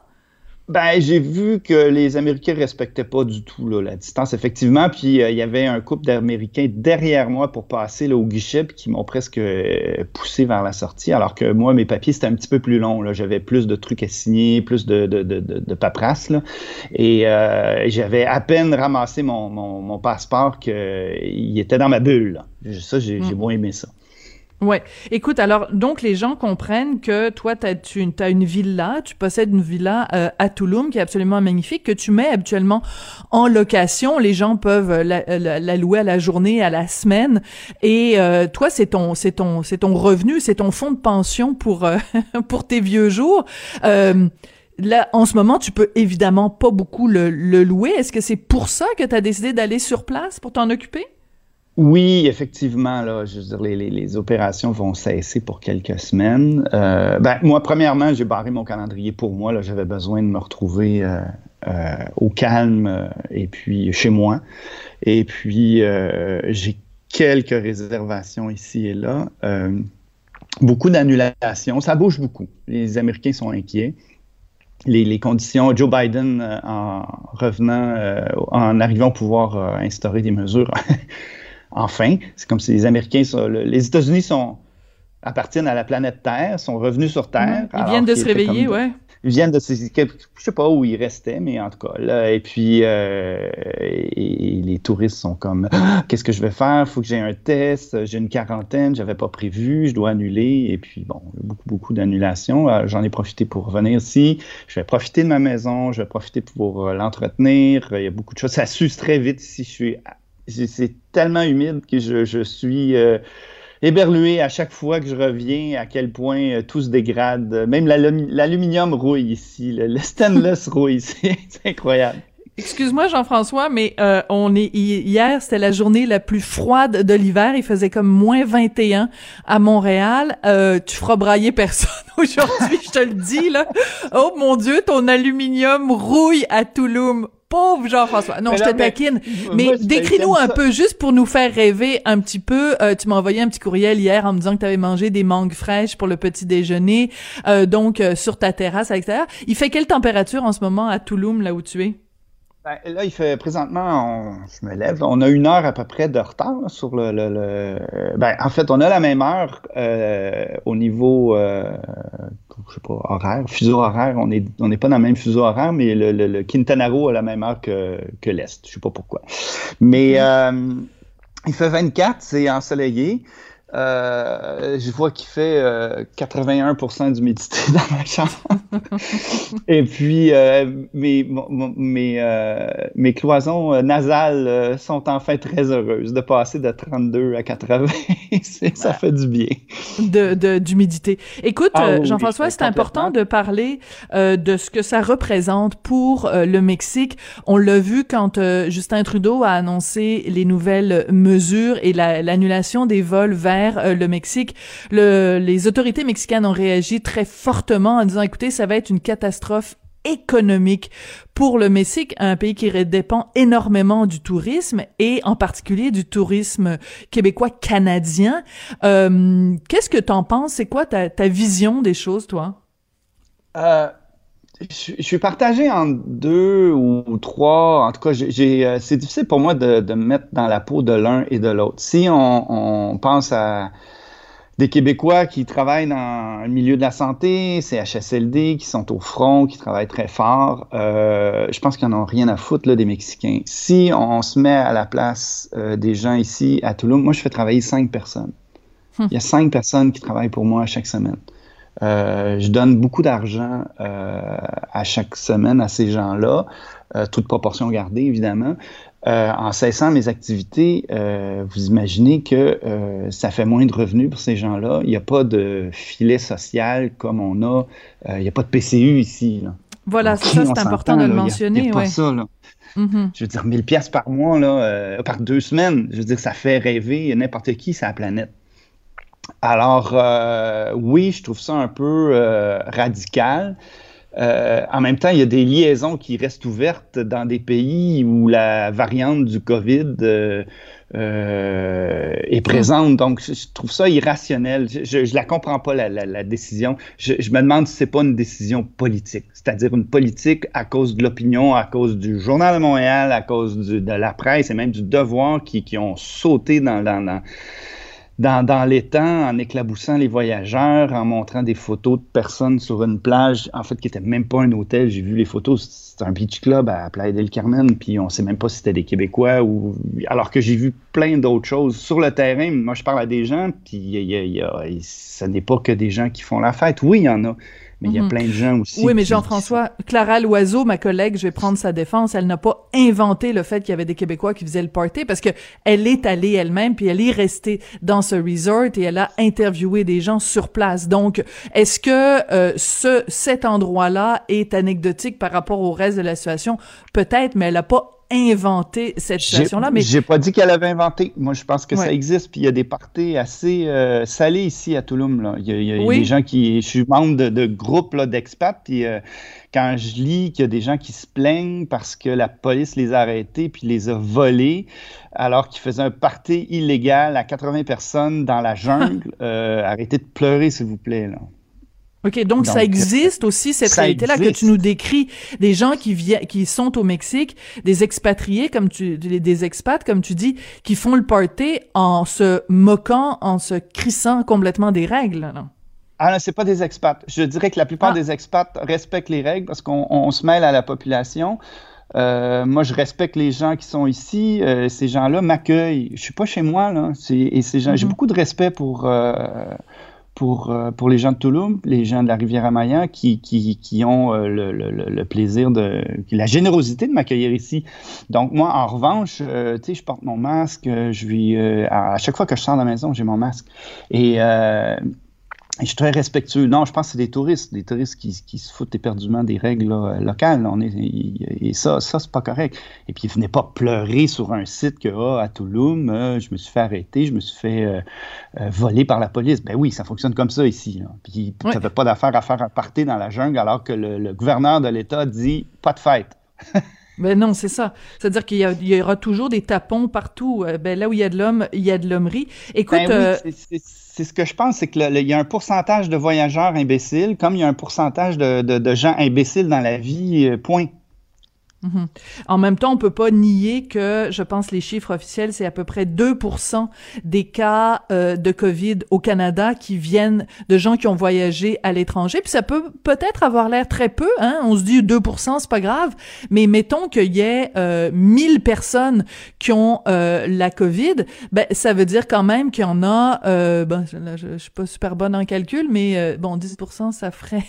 Ben, j'ai vu que les Américains respectaient pas du tout là, la distance, effectivement. Puis euh, il y avait un couple d'Américains derrière moi pour passer là, au guichet, puis qui m'ont presque euh, poussé vers la sortie. Alors que moi, mes papiers, c'était un petit peu plus long. J'avais plus de trucs à signer, plus de, de, de, de paperasse. Là. Et euh, j'avais à peine ramassé mon, mon, mon passeport qu'il était dans ma bulle. Là. Ça, j'ai mm. moins aimé ça. Ouais. Écoute, alors donc les gens comprennent que toi t'as tu as une villa, tu possèdes une villa euh, à Touloum qui est absolument magnifique que tu mets habituellement en location. Les gens peuvent la, la, louer à la journée, à la semaine. Et euh, toi, c'est ton c'est ton c'est ton revenu, c'est ton fonds de pension pour euh, pour tes vieux jours. Là, en ce moment, tu peux évidemment pas beaucoup le, le louer. Est-ce que c'est pour ça que tu as décidé d'aller sur place pour t'en occuper? Oui, effectivement, là, je veux dire, les, opérations vont cesser pour quelques semaines. Euh, ben, moi, premièrement, j'ai barré mon calendrier pour moi. Là, j'avais besoin de me retrouver euh, euh, au calme et puis chez moi. Et puis, j'ai quelques réservations ici et là. beaucoup d'annulations. Ça bouge beaucoup. Les Américains sont inquiets. Les, les, conditions, Joe Biden, en revenant, en arrivant à pouvoir instaurer des mesures enfin. C'est comme si les Américains, sont, les États-Unis sont appartiennent à la planète Terre, sont revenus sur Terre. Ils viennent de se réveiller, ouais. Ils viennent de, je sais pas où ils restaient, mais en tout cas là. Et puis euh, les touristes sont comme, ah, qu'est-ce que je vais faire? Faut que j'ai un test, j'ai une quarantaine, j'avais pas prévu, je dois annuler. Et puis bon, beaucoup beaucoup d'annulations. Euh, j'en ai profité pour venir ici. Je vais profiter de ma maison, je vais profiter pour euh, l'entretenir. Il y a beaucoup de choses. Ça suce très vite ici. Je suis c'est tellement humide que je, suis euh, éberlué à chaque fois que je reviens à quel point euh, tout se dégrade. Même l'aluminium rouille ici, le, stainless rouille, c'est incroyable. Excuse-moi Jean-François, mais euh, on est hier, c'était la journée la plus froide de l'hiver. Il faisait comme moins 21 à Montréal. tu feras brailler personne aujourd'hui, je te le dis là. Oh mon Dieu, ton aluminium rouille à Touloum pauvre Jean-François. Non, je te taquine. Mais décris-nous un peu, juste pour nous faire rêver un petit peu. Euh, tu m'as envoyé un petit courriel hier en me disant que tu avais mangé des mangues fraîches pour le petit déjeuner, euh, donc euh, sur ta terrasse à l'extérieur. Il fait quelle température en ce moment à Touloum, là où tu es? Ben, là, il fait présentement, je me lève, on a une heure à peu près de retard sur le, ben, en fait, on a la même heure euh, au niveau, euh, je sais pas, horaire, fuseau horaire. On n'est on est pas dans le même fuseau horaire, mais le, le, Quintanaro a la même heure que, que l'Est. Je sais pas pourquoi. Mais euh, il fait 24, c'est ensoleillé. Euh, je vois qu'il fait 81% euh, d'humidité dans ma chambre. Et puis, euh, mes, mes, cloisons nasales sont enfin très heureuses de passer de 32 à 80. ça fait du bien. De, d'humidité. Écoute, ah Jean-François, c'est important de parler de ce que ça représente pour le Mexique. On l'a vu quand Justin Trudeau a annoncé les nouvelles mesures et l'annulation des vols vers euh, le Mexique. les autorités mexicaines ont réagi très fortement en disant, écoutez, ça va être une catastrophe économique pour le Mexique, un pays qui dépend énormément du tourisme et en particulier du tourisme québécois canadien. Euh, qu'est-ce que t'en penses? C'est quoi ta, vision des choses, toi? Euh, je, suis partagé en deux ou trois. En tout cas, j'ai, c'est difficile pour moi de, de me mettre dans la peau de l'un et de l'autre. Si on, on pense à des Québécois qui travaillent dans le milieu de la santé, CHSLD, qui sont au front, qui travaillent très fort. Euh, je pense qu'ils n'en ont rien à foutre là, des Mexicains. Si on se met à la place euh, des gens ici à Toulouse, moi je fais travailler cinq personnes. Hum. Il y a cinq personnes qui travaillent pour moi chaque semaine. Euh, je donne beaucoup d'argent à chaque semaine à ces gens-là, toute proportion gardée évidemment. Euh, en cessant mes activités, euh, vous imaginez que euh, ça fait moins de revenus pour ces gens-là. Il n'y a pas de filet social comme on a. il n'y a pas de PCU ici. Voilà, c'est ça, c'est important de le mentionner. A, pas ça. Là. Je veux dire, 1000 pièces par mois, là, par deux semaines, je veux dire, ça fait rêver n'importe qui sur la planète. Alors, oui, je trouve ça un peu radical. en même temps, il y a des liaisons qui restent ouvertes dans des pays où la variante du COVID euh, est présente. Donc, je, trouve ça irrationnel. Je, je la comprends pas, la, la, la décision. Je, je, me demande si c'est pas une décision politique, c'est-à-dire une politique à cause de l'opinion, à cause du Journal de Montréal, à cause du, de la presse et même du devoir qui, qui ont sauté dans, dans, dans dans, dans l'étang en éclaboussant les voyageurs, en montrant des photos de personnes sur une plage, en fait, qui n'était même pas un hôtel. J'ai vu les photos, c'était un beach club à Playa del Carmen, puis on sait même pas si c'était des Québécois ou. Alors que j'ai vu plein d'autres choses sur le terrain. Moi, je parle à des gens, puis y a, y a, ce n'est pas que des gens qui font la fête. Oui, il y en a mais il y a mhm. plein de gens aussi. Oui, mais Jean-François, Clara Loiseau, ma collègue, je vais prendre sa défense, elle n'a pas inventé le fait qu'il y avait des Québécois qui faisaient le party parce que elle est allée elle-même puis elle est restée dans ce resort et elle a interviewé des gens sur place. Donc, est-ce que euh, ce cet endroit-là est anecdotique par rapport au reste de la situation? Peut-être, mais elle n'a pas inventé cette situation-là. Mais j'ai pas dit qu'elle avait inventé. Moi, je pense que ça existe. Puis il y a des parties assez euh, salées ici à Touloum. Là. Il y a, des gens qui. Je suis membre de, de groupes d'expats. Puis euh, quand je lis qu'il y a des gens qui se plaignent parce que la police les a arrêtés puis les a volés alors qu'ils faisaient un party illégal à 80 personnes dans la jungle, euh, arrêtez de pleurer, s'il vous plaît. Là. OK, donc, ça existe aussi, cette réalité-là que tu nous décris, des gens qui viennent, qui sont au Mexique, des expatriés, comme tu, des expats, comme tu dis, qui font le party en se moquant, en se crissant complètement des règles, non? Ah non, c'est pas des expats. Je dirais que la plupart ah. des expats respectent les règles parce qu'on se mêle à la population. Euh, moi, je respecte les gens qui sont ici. Euh, ces gens-là m'accueillent. Je suis pas chez moi là. Et ces gens, j'ai mm-hmm. beaucoup de respect pour euh, pour, euh, pour les gens de Toulouse, les gens de la rivière Amaya qui, qui, qui ont euh, le, plaisir de, la générosité de m'accueillir ici. Donc moi, en revanche, euh, je porte mon masque, je vis, à, chaque fois que je sors de la maison, j'ai mon masque. Et je suis très respectueux. Non, je pense que c'est des touristes, des touristes qui, qui, se foutent éperdument des règles locales. On est, et ça, ça c'est pas correct. Et puis, venez pas pleurer sur un site que, ah, à Toulouse, euh, je me suis fait arrêter, je me suis fait euh, euh, voler par la police. Ben oui, ça fonctionne comme ça ici. Là. Puis, ça fait pas d'affaire à faire un party dans la jungle alors que le, le gouverneur de l'État dit pas de fête. Ben non, c'est ça. C'est-à-dire qu'il y, y, aura toujours des tapons partout. Ben là où il y a de l'homme, il y a de l'hommerie. Écoute, ben oui, c'est ce que je pense, c'est qu'il y a un pourcentage de voyageurs imbéciles, comme il y a un pourcentage de, de, de gens imbéciles dans la vie, euh, Mhm. En même temps, on peut pas nier que, je pense, les chiffres officiels, c'est à peu près 2% des cas euh, de Covid au Canada qui viennent de gens qui ont voyagé à l'étranger. Puis ça peut peut-être avoir l'air très peu, hein. On se dit 2%, c'est pas grave. Mais mettons qu'il y ait euh, 1000 personnes qui ont euh, la Covid, ben ça veut dire quand même qu'il y en a. Euh, ben, je, je, suis pas super bonne en calcul, mais euh, bon, 10%, ça ferait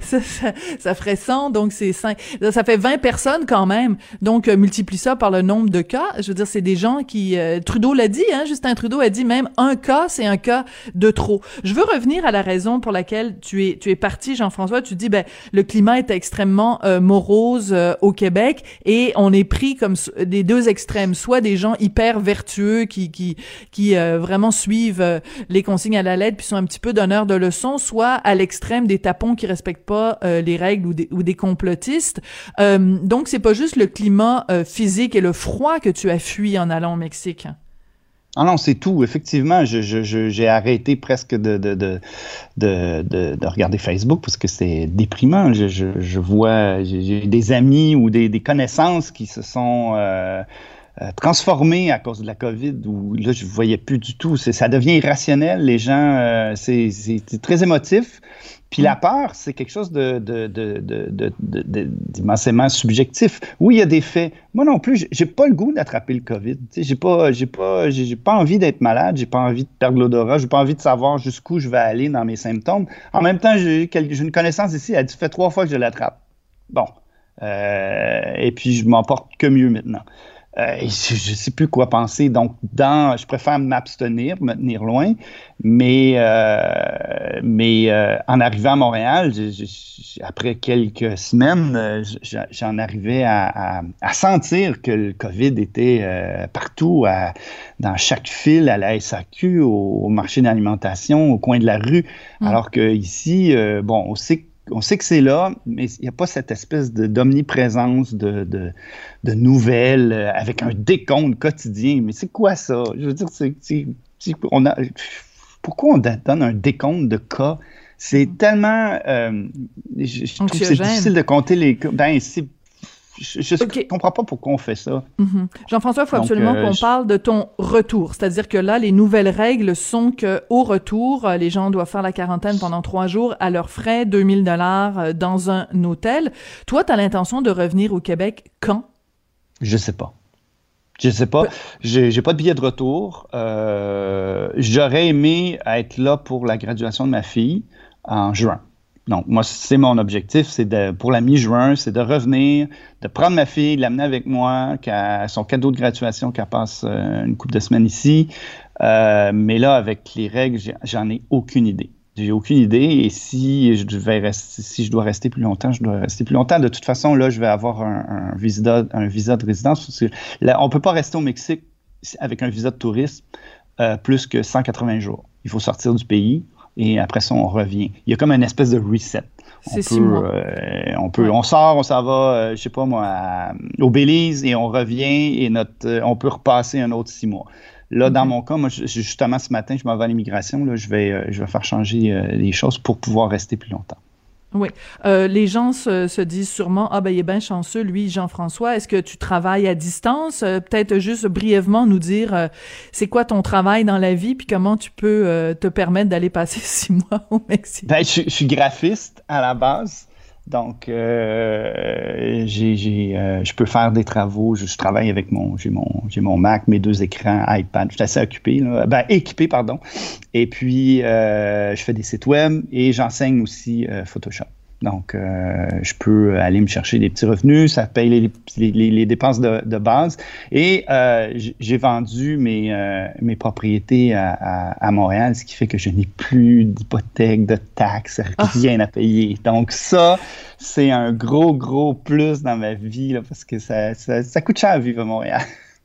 ça, ferait 100, donc c'est 5 ça fait 20 personnes quand même. Donc, euh, multiplie ça par le nombre de cas. Je veux dire, c'est des gens qui... Euh, Trudeau l'a dit, hein, Justin Trudeau a dit même un cas, c'est un cas de trop. Je veux revenir à la raison pour laquelle tu es, tu es parti, Jean-François. Tu dis, ben, le climat est extrêmement euh, morose au Québec et on est pris comme des deux extrêmes. Soit des gens hyper vertueux qui, qui, qui vraiment suivent les consignes à la lettre puis sont un petit peu donneurs de leçons, soit à l'extrême des tapons qui respectent pas les règles ou des, ou des complotistes. Euh, donc, c'est pas juste le climat euh, physique et le froid que tu as fui en allant au Mexique. Ah non, c'est tout. Effectivement, j'ai arrêté presque de, de, de, de, regarder Facebook parce que c'est déprimant. Je, vois, des amis ou des, des, connaissances qui se sont euh, euh, transformés à cause de la COVID où là, je ne voyais plus du tout. Ça devient irrationnel. Les gens, euh, c'est très émotif. Puis la peur, c'est quelque chose d'immensément subjectif. Oui, il y a des faits. Moi non plus, j'ai pas le goût d'attraper le COVID. J'ai pas, pas envie d'être malade. J'ai pas envie de perdre l'odorat. J'ai pas envie de savoir jusqu'où je vais aller dans mes symptômes. En même temps, j'ai une connaissance ici. Elle dit fait trois fois que je l'attrape. Bon. Euh, et puis je m'en porte que mieux maintenant. Euh, je ne sais plus quoi penser. Donc, dans, je préfère m'abstenir, me tenir loin. Mais, euh, mais euh, en arrivant à Montréal, après quelques semaines, j'en arrivais à, à, sentir que le COVID était partout, à, dans chaque file, à la SAQ, au, marché d'alimentation, au coin de la rue. Mm. Alors que ici, bon, on sait on sait que c'est là, mais il n'y a pas cette espèce d'omniprésence de, de, nouvelles euh, avec un décompte quotidien. Mais c'est quoi ça? Je veux dire, c'est, on a, pourquoi on donne un décompte de cas? C'est tellement. Euh, je, trouve que c'est difficile de compter les cas. Ben, c'est je ne comprends pas pourquoi on fait ça. Mhm. Jean-François, il faut absolument euh, qu'on parle de ton retour. C'est-à-dire que là, les nouvelles règles sont que au retour, euh, les gens doivent faire la quarantaine pendant trois jours à leurs frais, 2000 dollars euh, dans un hôtel. Toi, tu as l'intention de revenir au Québec quand? Je sais pas. Je sais pas. J'ai pas de billet de retour. J'aurais aimé être là pour la graduation de ma fille en juin. Donc, moi, c'est mon objectif, c'est de, pour la mi-juin, c'est de revenir, de prendre ma fille, de l'amener avec moi, qu'à son cadeau de graduation, qu'elle passe euh, une couple de semaines ici. Euh, mais là, avec les règles, j'en ai aucune idée. J'ai aucune idée. Et si je devais rester, si je dois rester plus longtemps, je dois rester plus longtemps. De toute façon, là, je vais avoir un, visa, un visa de résidence. On peut pas rester au Mexique avec un visa de touriste euh, plus que 180 jours. Il faut sortir du pays et après ça, on revient. Il y a comme une espèce de reset. Six mois. Euh, on peut, on sort, on s'en va, euh, je sais pas moi, au Belize et on revient et notre, euh, on peut repasser un autre six mois. Là, dans mon cas, moi, justement, ce matin, je m'en vais à l'immigration. je vais, je vais faire changer les choses pour pouvoir rester plus longtemps. Oui. Euh, les gens se, se, disent sûrement Ah, ben, il est bien chanceux, lui, Jean-François. Est-ce que tu travailles à distance? Euh, peut-être juste brièvement nous dire euh, c'est quoi ton travail dans la vie, puis comment tu peux euh, te permettre d'aller passer six mois au Mexique? Ben, je, je, suis graphiste à la base. Donc, euh, j'ai, euh, je peux faire des travaux. Je, travaille avec mon, j'ai mon, j'ai mon Mac, mes deux écrans, iPad. Je suis assez occupé, là. Ben, équipé, pardon. Et puis, euh, je fais des sites web et j'enseigne aussi Photoshop. Donc, euh, je peux aller me chercher des petits revenus, ça paye les, les, les dépenses de, de, base. Et euh, j'ai vendu mes, euh, mes propriétés à, à, à, Montréal, ce qui fait que je n'ai plus d'hypothèque, de taxes, ah. rien à payer. Donc, ça, c'est un gros, gros plus dans ma vie, là, parce que ça, ça, ça coûte cher à vivre à Montréal.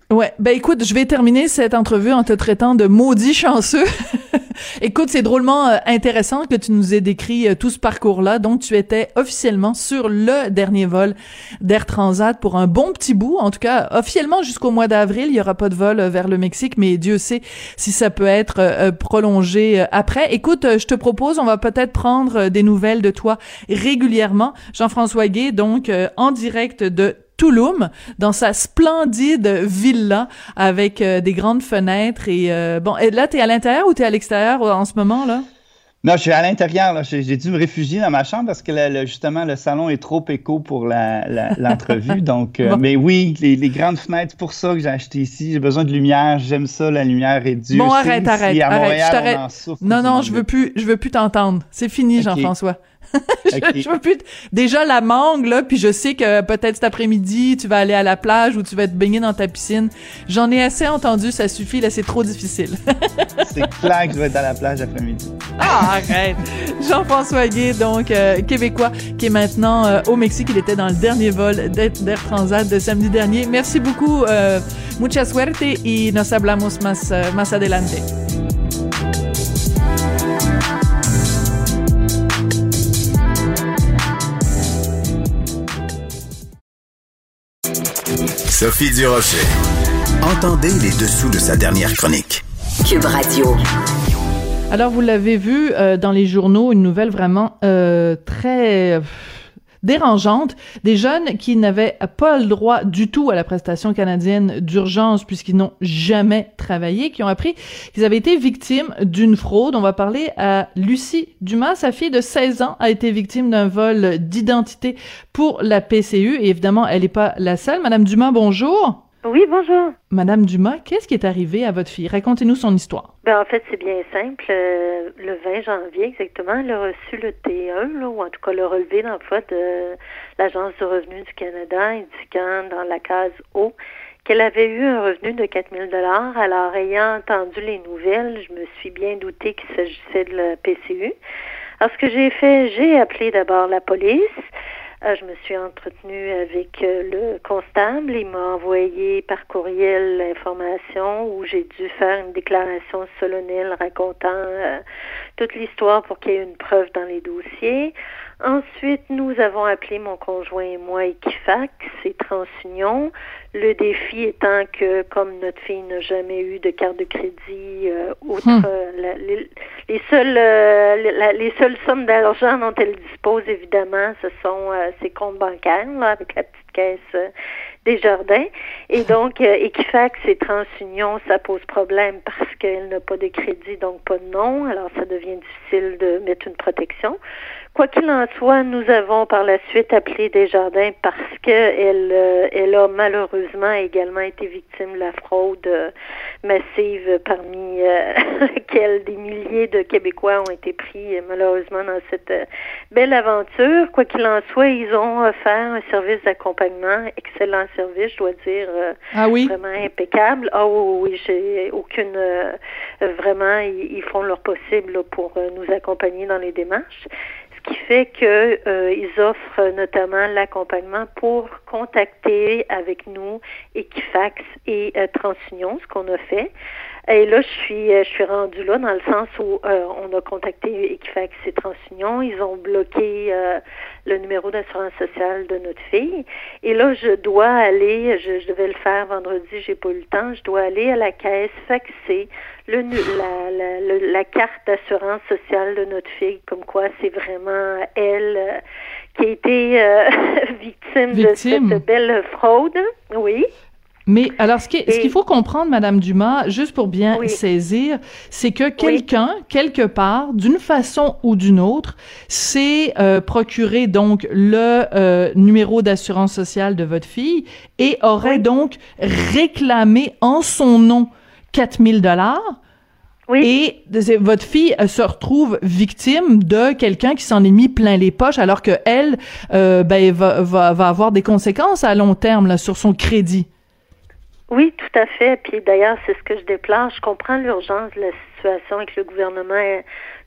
Ouais, ben écoute, je vais terminer cette entrevue en te traitant de maudit chanceux. écoute, c'est drôlement euh, intéressant que tu nous aies décrit euh, tout ce parcours-là. Donc, tu étais officiellement sur le dernier vol d'Air Transat pour un bon petit bout. En tout cas, officiellement jusqu'au mois d'avril, il y aura pas de vol euh, vers le Mexique, mais Dieu sait si ça peut être prolongé après. Écoute, je te propose, on va peut-être prendre des nouvelles de toi régulièrement. Jean-François Gay, donc en direct de Tulum, dans sa splendide villa avec euh, des grandes fenêtres et euh, bon. Et là, t'es à l'intérieur ou t'es à l'extérieur en ce moment là? Non, je suis à l'intérieur. J'ai dû me réfugier dans ma chambre parce que justement le salon est trop éco pour l'entrevue. donc, euh, mais oui, les, grandes fenêtres, pour ça que j'ai acheté ici. J'ai besoin de lumière. J'aime ça, la lumière est dure. Bon, arrête, arrête, arrête. non, non, je veux plus, je veux plus t'entendre. C'est fini, Jean-François. je, veux plus déjà la mangue là puis je sais que peut-être cet après-midi tu vas aller à la plage ou tu vas te baigner dans ta piscine. J'en ai assez entendu ça suffit là c'est trop difficile. C'est clair que je vais être à la plage après-midi ah arrête! Jean-François Gué donc euh, québécois qui est maintenant euh, au Mexique. Il était dans le dernier vol d'Air Transat de samedi dernier. Merci beaucoup euh, mucha suerte y nos hablamos más, más adelante Sophie Durocher. Entendez les dessous de sa dernière chronique. Cube Radio. Alors, vous l'avez vu euh, dans les journaux, une nouvelle vraiment euh, très dérangeante, des jeunes qui n'avaient pas le droit du tout à la prestation canadienne d'urgence puisqu'ils n'ont jamais travaillé, qui ont appris qu'ils avaient été victimes d'une fraude. On va parler à Lucie Dumas, sa fille de 16 ans a été victime d'un vol d'identité pour la PCU et évidemment, elle n'est pas la seule. Madame Dumas, bonjour. Oui, bonjour. Madame Dumas, qu'est-ce qui est arrivé à votre fille? Racontez-nous son histoire. Ben, en fait, c'est bien simple. Euh, le 20 janvier, exactement, elle a reçu le T1, ou en tout cas le relevé d'emploi de l'Agence du revenu du Canada, indiquant dans la case O qu'elle avait eu un revenu de 4 000 Alors, ayant entendu les nouvelles, je me suis bien douté qu'il s'agissait de la PCU. Alors, ce que j'ai fait, j'ai appelé d'abord la police. Euh, je me suis entretenue avec euh, le constable. Il m'a envoyé par courriel l'information où j'ai dû faire une déclaration solennelle racontant euh, toute l'histoire pour qu'il y ait une preuve dans les dossiers. Ensuite, nous avons appelé mon conjoint et moi Equifax et TransUnion. Le défi étant que, comme notre fille n'a jamais eu de carte de crédit, outre les, les, seules les seules sommes d'argent dont elle dispose, évidemment, ce sont ses comptes bancaires, là, avec la petite caisse euh, des jardins. Et donc, euh, Equifax et TransUnion, ça pose problème parce qu'elle n'a pas de crédit, donc pas de nom. Alors, ça devient difficile de mettre une protection. Quoi qu'il en soit, nous avons par la suite appelé Desjardins parce qu'elle euh, elle a malheureusement également été victime de la fraude euh, massive parmi euh, laquelle des milliers de Québécois ont été pris malheureusement dans cette belle aventure. Quoi qu'il en soit, ils ont offert un service d'accompagnement, excellent service, je dois dire, ah oui? vraiment impeccable. Ah oui, oui, j'ai aucune vraiment, ils, font leur possible pour nous accompagner dans les démarches qui fait qu'ils euh, offrent notamment l'accompagnement pour contacter avec nous Equifax et euh, TransUnion, ce qu'on a fait. Et là, je suis, euh, je suis rendue là dans le sens où euh, on a contacté Equifax et TransUnion. Ils ont bloqué euh, le numéro d'assurance sociale de notre fille. Et là, je dois aller, je, devais le faire vendredi, j'ai pas eu le temps. Je dois aller à la caisse faxer le, la, la, la carte d'assurance sociale de notre fille, comme quoi c'est vraiment elle qui a été victime, de cette belle fraude. Oui. Mais alors, ce qu'il faut comprendre, Madame Dumas, juste pour bien saisir, c'est que quelqu'un, quelque part, d'une façon ou d'une autre, s'est euh, procuré donc le euh, numéro d'assurance sociale de votre fille et aurait donc réclamé en son nom 4000 dollars. Oui. Et votre fille se retrouve victime de quelqu'un qui s'en est mis plein les poches, alors que elle, euh, ben, va, va, va, avoir des conséquences à long terme là, sur son crédit. Oui, tout à fait. Puis d'ailleurs, c'est ce que je déplore. Je comprends l'urgence de la situation et que le gouvernement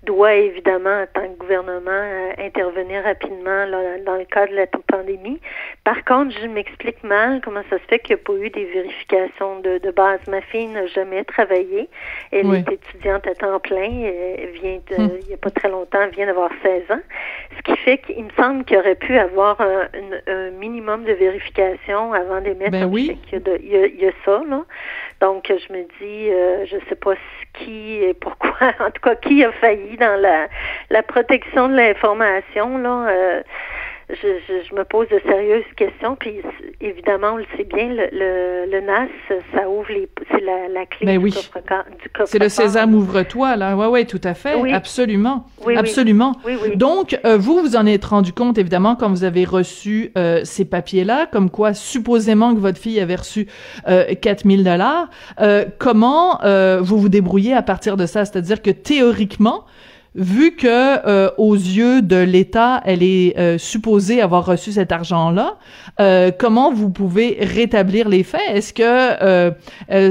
doit évidemment, en tant que gouvernement, euh, intervenir rapidement là, dans le cadre de la pandémie. Par contre, je m'explique mal comment ça se fait qu'il n'y a pas eu des vérifications de, de base. Ma fille n'a jamais travaillé. Elle est étudiante à temps plein. Elle vient de, hum. il n'y a pas très longtemps, elle vient d'avoir 16 ans. Ce qui fait qu'il me semble qu'il aurait pu avoir un, un, minimum de vérification avant d'émettre ben oui. Il y, a, il, y a, ça, là. Donc, je me dis, euh, je sais pas qui et pourquoi, en tout cas, qui a failli dans la, la protection de l'information, là. Euh, je, je, me pose de sérieuses questions. Puis évidemment, on le sait bien, le, le, NAS, ça ouvre les, c'est la, la clé ben du, oui. coffre, C'est le sésame ouvre-toi, là. Ouais, ouais, tout à fait. Absolument. Absolument. Donc, euh, vous, vous en êtes rendu compte, évidemment, quand vous avez reçu euh, ces papiers-là, comme quoi, supposément que votre fille avait reçu euh, 4000 dollars. Euh, comment euh, vous vous débrouillez à partir de ça? C'est-à-dire que théoriquement, vu que euh, aux yeux de l'État, elle est euh, supposée avoir reçu cet argent-là, euh, comment vous pouvez rétablir les faits? Est-ce que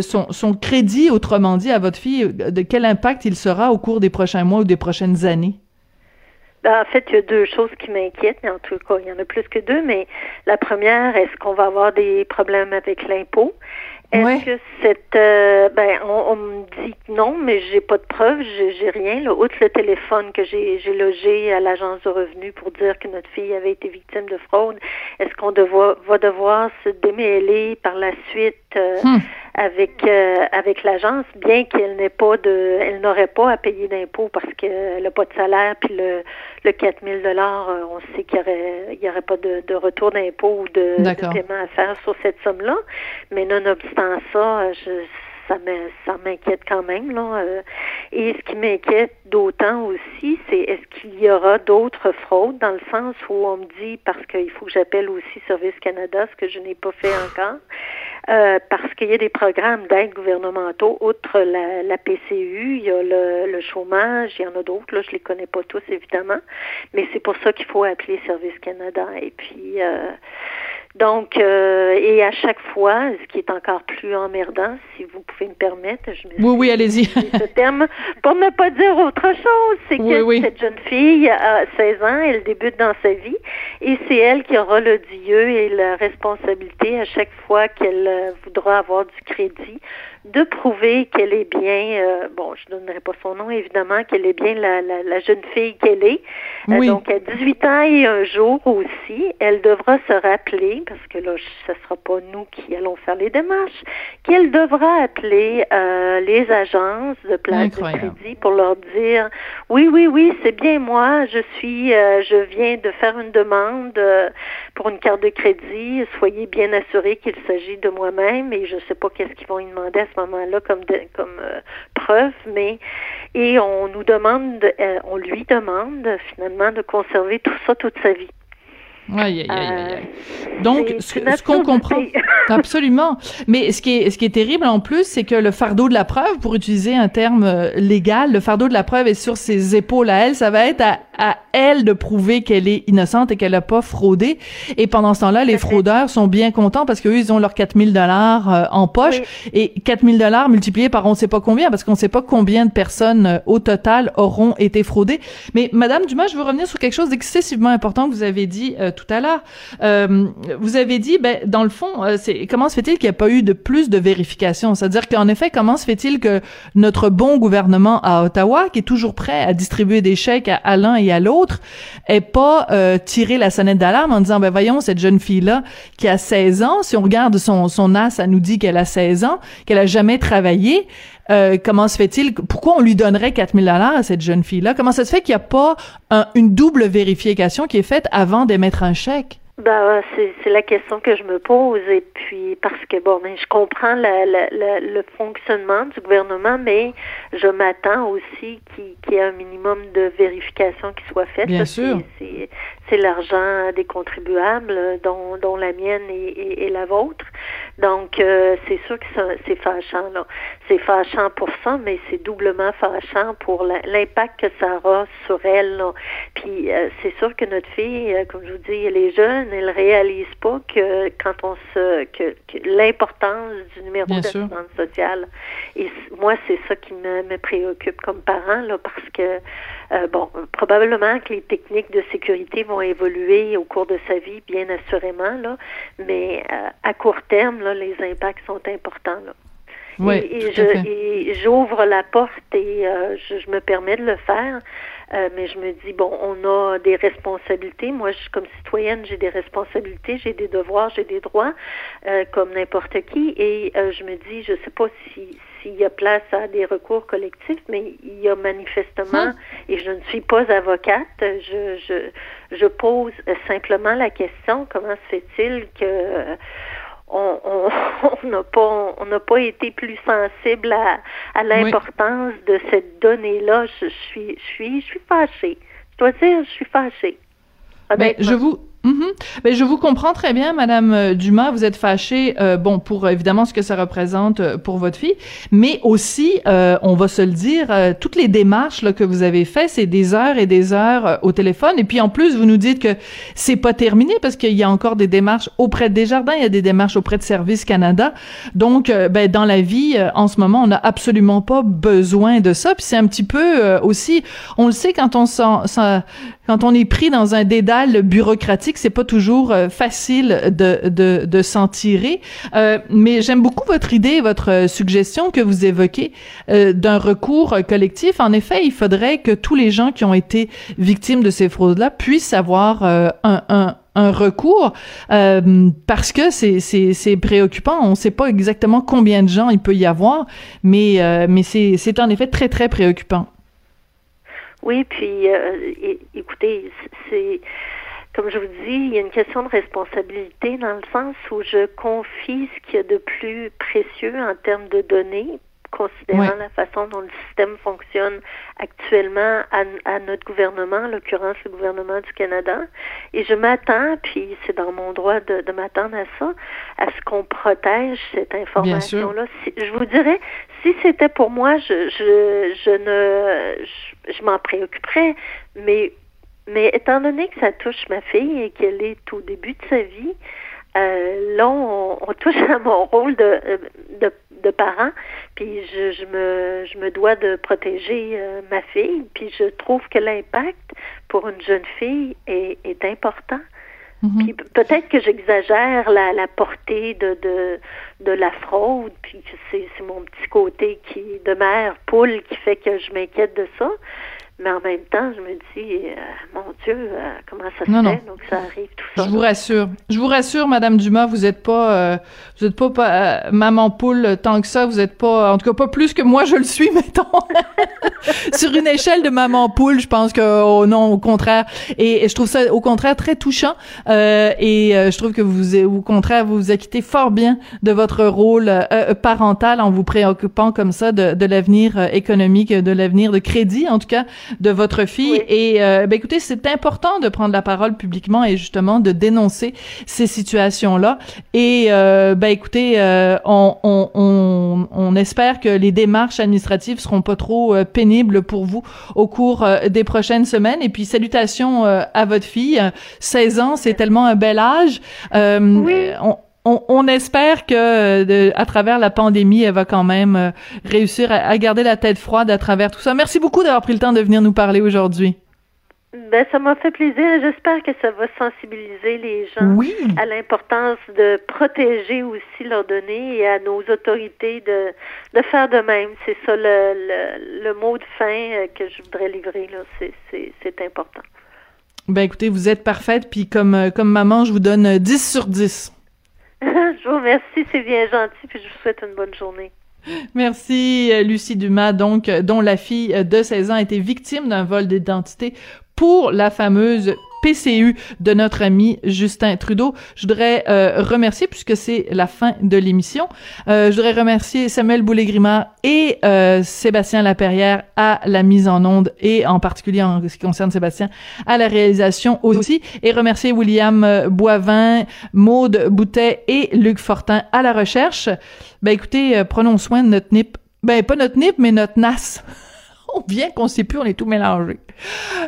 son, crédit, autrement dit, à votre fille, de quel impact il sera au cours des prochains mois ou des prochaines années? Ben, en fait, il y a deux choses qui m'inquiètent, en tout cas, il y en a plus que deux, mais la première, est-ce qu'on va avoir des problèmes avec l'impôt? Est-ce que cette euh, ben on, me dit non, mais j'ai pas de preuves, j'ai rien. Là, outre le téléphone que j'ai j'ai logé à l'agence de revenus pour dire que notre fille avait été victime de fraude, est-ce qu'on va devoir se démêler par la suite euh, hmm. Avec euh, avec l'agence, bien qu'elle n'ait pas de elle n'aurait pas à payer d'impôts parce qu'elle n'a pas de salaire, puis le le 4000 dollars, on sait qu'il y aurait il y aurait pas de, de retour d'impôt ou de, de, paiement à faire sur cette somme-là, mais nonobstant ça, je, ça m'inquiète quand même. Là. Euh. Et ce qui m'inquiète d'autant aussi, c'est est-ce qu'il y aura d'autres fraudes dans le sens où on me dit, parce qu'il faut que j'appelle aussi Service Canada, ce que je n'ai pas fait encore, euh, parce qu'il y a des programmes d'aide gouvernementaux, outre la, la, PCU, il y a le, le chômage, il y en a d'autres, là, je les connais pas tous évidemment, mais c'est pour ça qu'il faut appeler Service Canada. Et puis, euh, Donc, euh, et à chaque fois, ce qui est encore plus emmerdant, si vous pouvez me permettre, je me Oui, oui, allez-y. ce terme, pour ne pas dire autre chose, c'est que cette jeune fille a 16 ans, elle débute dans sa vie, et c'est elle qui aura le dieu et la responsabilité à chaque fois qu'elle voudra avoir du crédit de prouver qu'elle est bien, euh, bon, je ne donnerai pas son nom évidemment, qu'elle est bien la, la, la jeune fille qu'elle est. Euh, donc à 18 ans et un jour aussi, elle devra se rappeler, parce que là, ce ne sera pas nous qui allons faire les démarches, qu'elle devra appeler euh, les agences de place de crédit pour leur dire, oui, oui, oui, c'est bien moi, je suis, je viens de faire une demande pour une carte de crédit, soyez bien assurés qu'il s'agit de moi-même et je ne sais pas qu'est-ce qu'ils vont y demander ce moment-là comme comme euh, preuve, mais et on nous demande, euh, on lui demande finalement de conserver tout ça toute sa vie. Aïe, aïe, aïe, euh, Donc, ce, qu'on comprend, absolument. Mais ce qui est, ce qui est terrible en plus, c'est que le fardeau de la preuve, pour utiliser un terme euh, légal, le fardeau de la preuve est sur ses épaules à elle. Ça va être à, à elle de prouver qu'elle est innocente et qu'elle n'a pas fraudé. Et pendant ce temps-là, les fraudeurs sont bien contents parce qu'eux, ils ont leurs 4000 dollars euh, en poche. Et 4000 dollars multipliés par on ne sait pas combien, parce qu'on ne sait pas combien de personnes au total auront été fraudées. Mais Madame Dumas, je veux revenir sur quelque chose d'excessivement important que vous avez dit tout à l'heure. Euh, vous avez dit, ben, dans le fond, euh, c'est comment se fait-il qu'il n'y a pas eu de plus de vérifications C'est-à-dire qu'en effet, comment se fait-il que notre bon gouvernement à Ottawa, qui est toujours prêt à distribuer des chèques à, l'un et à l'autre, ait pas euh, tiré la sonnette d'alarme en disant, ben voyons, cette jeune fille-là qui a 16 ans, si on regarde son, son as, ça nous dit qu'elle a 16 ans, qu'elle a jamais travaillé, euh, comment se fait-il Pourquoi on lui donnerait 4000 dollars à cette jeune fille-là? Comment ça se fait qu'il n'y a pas une double vérification qui est faite avant d'émettre un chèque? Ben, c'est la question que je me pose et puis parce que bon, ben, je comprends la, le fonctionnement du gouvernement, mais je m'attends aussi qu'il y ait un minimum de vérification qui soit faite. Bien sûr c'est l'argent des contribuables, dont, dont la mienne et, et, la vôtre. Donc, euh, c'est sûr que c'est fâchant, là. C'est fâchant pour ça, mais c'est doublement fâchant pour l'impact que ça aura sur elle, là. Puis, euh, c'est sûr que notre fille, euh, comme je vous dis, elle est jeune, elle réalise pas que quand on se, que, l'importance du numéro d'assurance sociale. Et moi, c'est ça qui me, me préoccupe comme parent, là, parce que euh, bon, probablement que les techniques de sécurité vont évoluer au cours de sa vie, bien assurément, là, mais euh, à court terme, là, les impacts sont importants. Là. Oui, et, j'ouvre la porte et euh, je, me permets de le faire, mais je me dis bon, on a des responsabilités. Moi, je, comme citoyenne, j'ai des responsabilités, j'ai des devoirs, j'ai des droits, comme n'importe qui, et je me dis, je sais pas si s'il y a place à des recours collectifs, mais il y a manifestement, et je ne suis pas avocate, je, je, je pose simplement la question, comment se fait-il que on n'a pas on n'a pas été plus sensible à, à l'importance de cette donnée-là. Je, suis je suis je suis fâchée. Je dois dire, je suis fâchée. Ben, je vous Mm-hmm. Ben, je vous comprends très bien, Madame euh, Dumas. Vous êtes fâchée, euh, bon, pour euh, évidemment ce que ça représente pour votre fille, mais aussi, on va se le dire, toutes les démarches là, que vous avez faites, c'est des heures et des heures au téléphone. Et puis en plus, vous nous dites que c'est pas terminé parce qu'il y a encore des démarches auprès de Desjardins, il y a des démarches auprès de Service Canada. Donc, ben, dans la vie, en ce moment, on n'a absolument pas besoin de ça. Puis c'est un petit peu aussi, on le sait quand on s'en, quand on est pris dans un dédale bureaucratique, c'est pas toujours euh, facile de, de, de s'en tirer. Euh, mais j'aime beaucoup votre idée, votre suggestion que vous évoquez euh, d'un recours collectif. En effet, il faudrait que tous les gens qui ont été victimes de ces fraudes-là puissent avoir un, un un recours euh, parce que c'est c'est préoccupant. On ne sait pas exactement combien de gens il peut y avoir, mais mais c'est c'est en effet très très préoccupant. Oui, puis euh, écoutez, c'est comme je vous dis, il y a une question de responsabilité dans le sens où je confie ce qu'il y a de plus précieux en termes de données considérant la façon dont le système fonctionne actuellement à, notre gouvernement, en l'occurrence le gouvernement du Canada. Et je m'attends, puis c'est dans mon droit de, de m'attendre à ça, à ce qu'on protège cette information-là. je vous dirais, si c'était pour moi, je, je, je ne, je, m'en préoccuperais, mais mais étant donné que ça touche ma fille et qu'elle est au début de sa vie, Euh, là, on, touche à mon rôle de, de, de parent, puis je, je, me, je me dois de protéger euh, ma fille, puis je trouve que l'impact pour une jeune fille est, est important. Mhm. Puis peut-être que j'exagère la, la portée de, de, de la fraude, puis que c'est, c'est mon petit côté qui de mère poule qui fait que je m'inquiète de ça. Mais en même temps, je me dis, euh, mon Dieu, euh, comment ça se fait? Donc ça arrive tout ça. Je vous rassure. Je vous rassure, Madame Dumas, vous êtes pas, euh, vous êtes pas, pas maman poule tant que ça. Vous êtes pas, en tout cas pas plus que moi je le suis, mettons. Sur une échelle de maman poule, je pense que oh, non, au contraire. Et, je trouve ça au contraire très touchant. et je trouve que vous, au contraire, vous vous acquittez fort bien de votre rôle parental en vous préoccupant comme ça de, de l'avenir économique, de l'avenir de crédit, en tout cas de votre fille. Et euh, ben écoutez, c'est important de prendre la parole publiquement et justement de dénoncer ces situations-là. Et euh, ben écoutez, euh, on, on, on, on, espère que les démarches administratives seront pas trop euh, pénibles pour vous au cours des prochaines semaines. Et puis salutations à votre fille, 16 ans, c'est tellement un bel âge. oui. On, on, espère que de, à travers la pandémie, elle va quand même euh, réussir à, garder la tête froide à travers tout ça. Merci beaucoup d'avoir pris le temps de venir nous parler aujourd'hui. Ben, ça m'a fait plaisir. J'espère que ça va sensibiliser les gens à l'importance de protéger aussi leurs données et à nos autorités de, de faire de même. C'est ça le, le, mot de fin euh, que je voudrais livrer. Là. C'est, important. Ben écoutez, vous êtes parfaite, puis comme, euh, comme maman, je vous donne 10 sur 10. je vous remercie, c'est bien gentil, puis je vous souhaite une bonne journée. Merci, euh, Lucie Dumas, donc, euh, dont la fille de 16 ans a été victime d'un vol d'identité pour la fameuse PCU de notre ami Justin Trudeau. Je voudrais euh, remercier, puisque c'est la fin de l'émission, euh, je voudrais remercier Samuel Boulay-Grimard et euh, Sébastien Laperrière à la mise en onde et en particulier en ce qui concerne Sébastien à la réalisation aussi et remercier William euh, Boivin, Maude Boutet et Luc Fortin à la recherche. Ben écoutez, euh, prenons soin de notre NIP. Ben pas notre NIP, mais notre NAS. on vient qu'on sait plus, on est tout mélangé.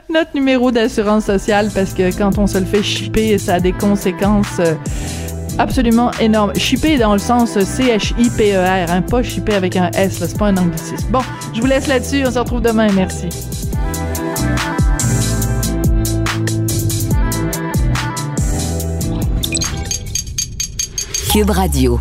Notre numéro d'assurance sociale, parce que quand on se le fait chipper, ça a des conséquences euh, absolument énormes. Chipper dans le sens C-H-I-P-E-R, hein, pas chipper avec un S, c'est pas un anglicisme. Bon, je vous laisse là-dessus, on se retrouve demain, merci. Cube Radio.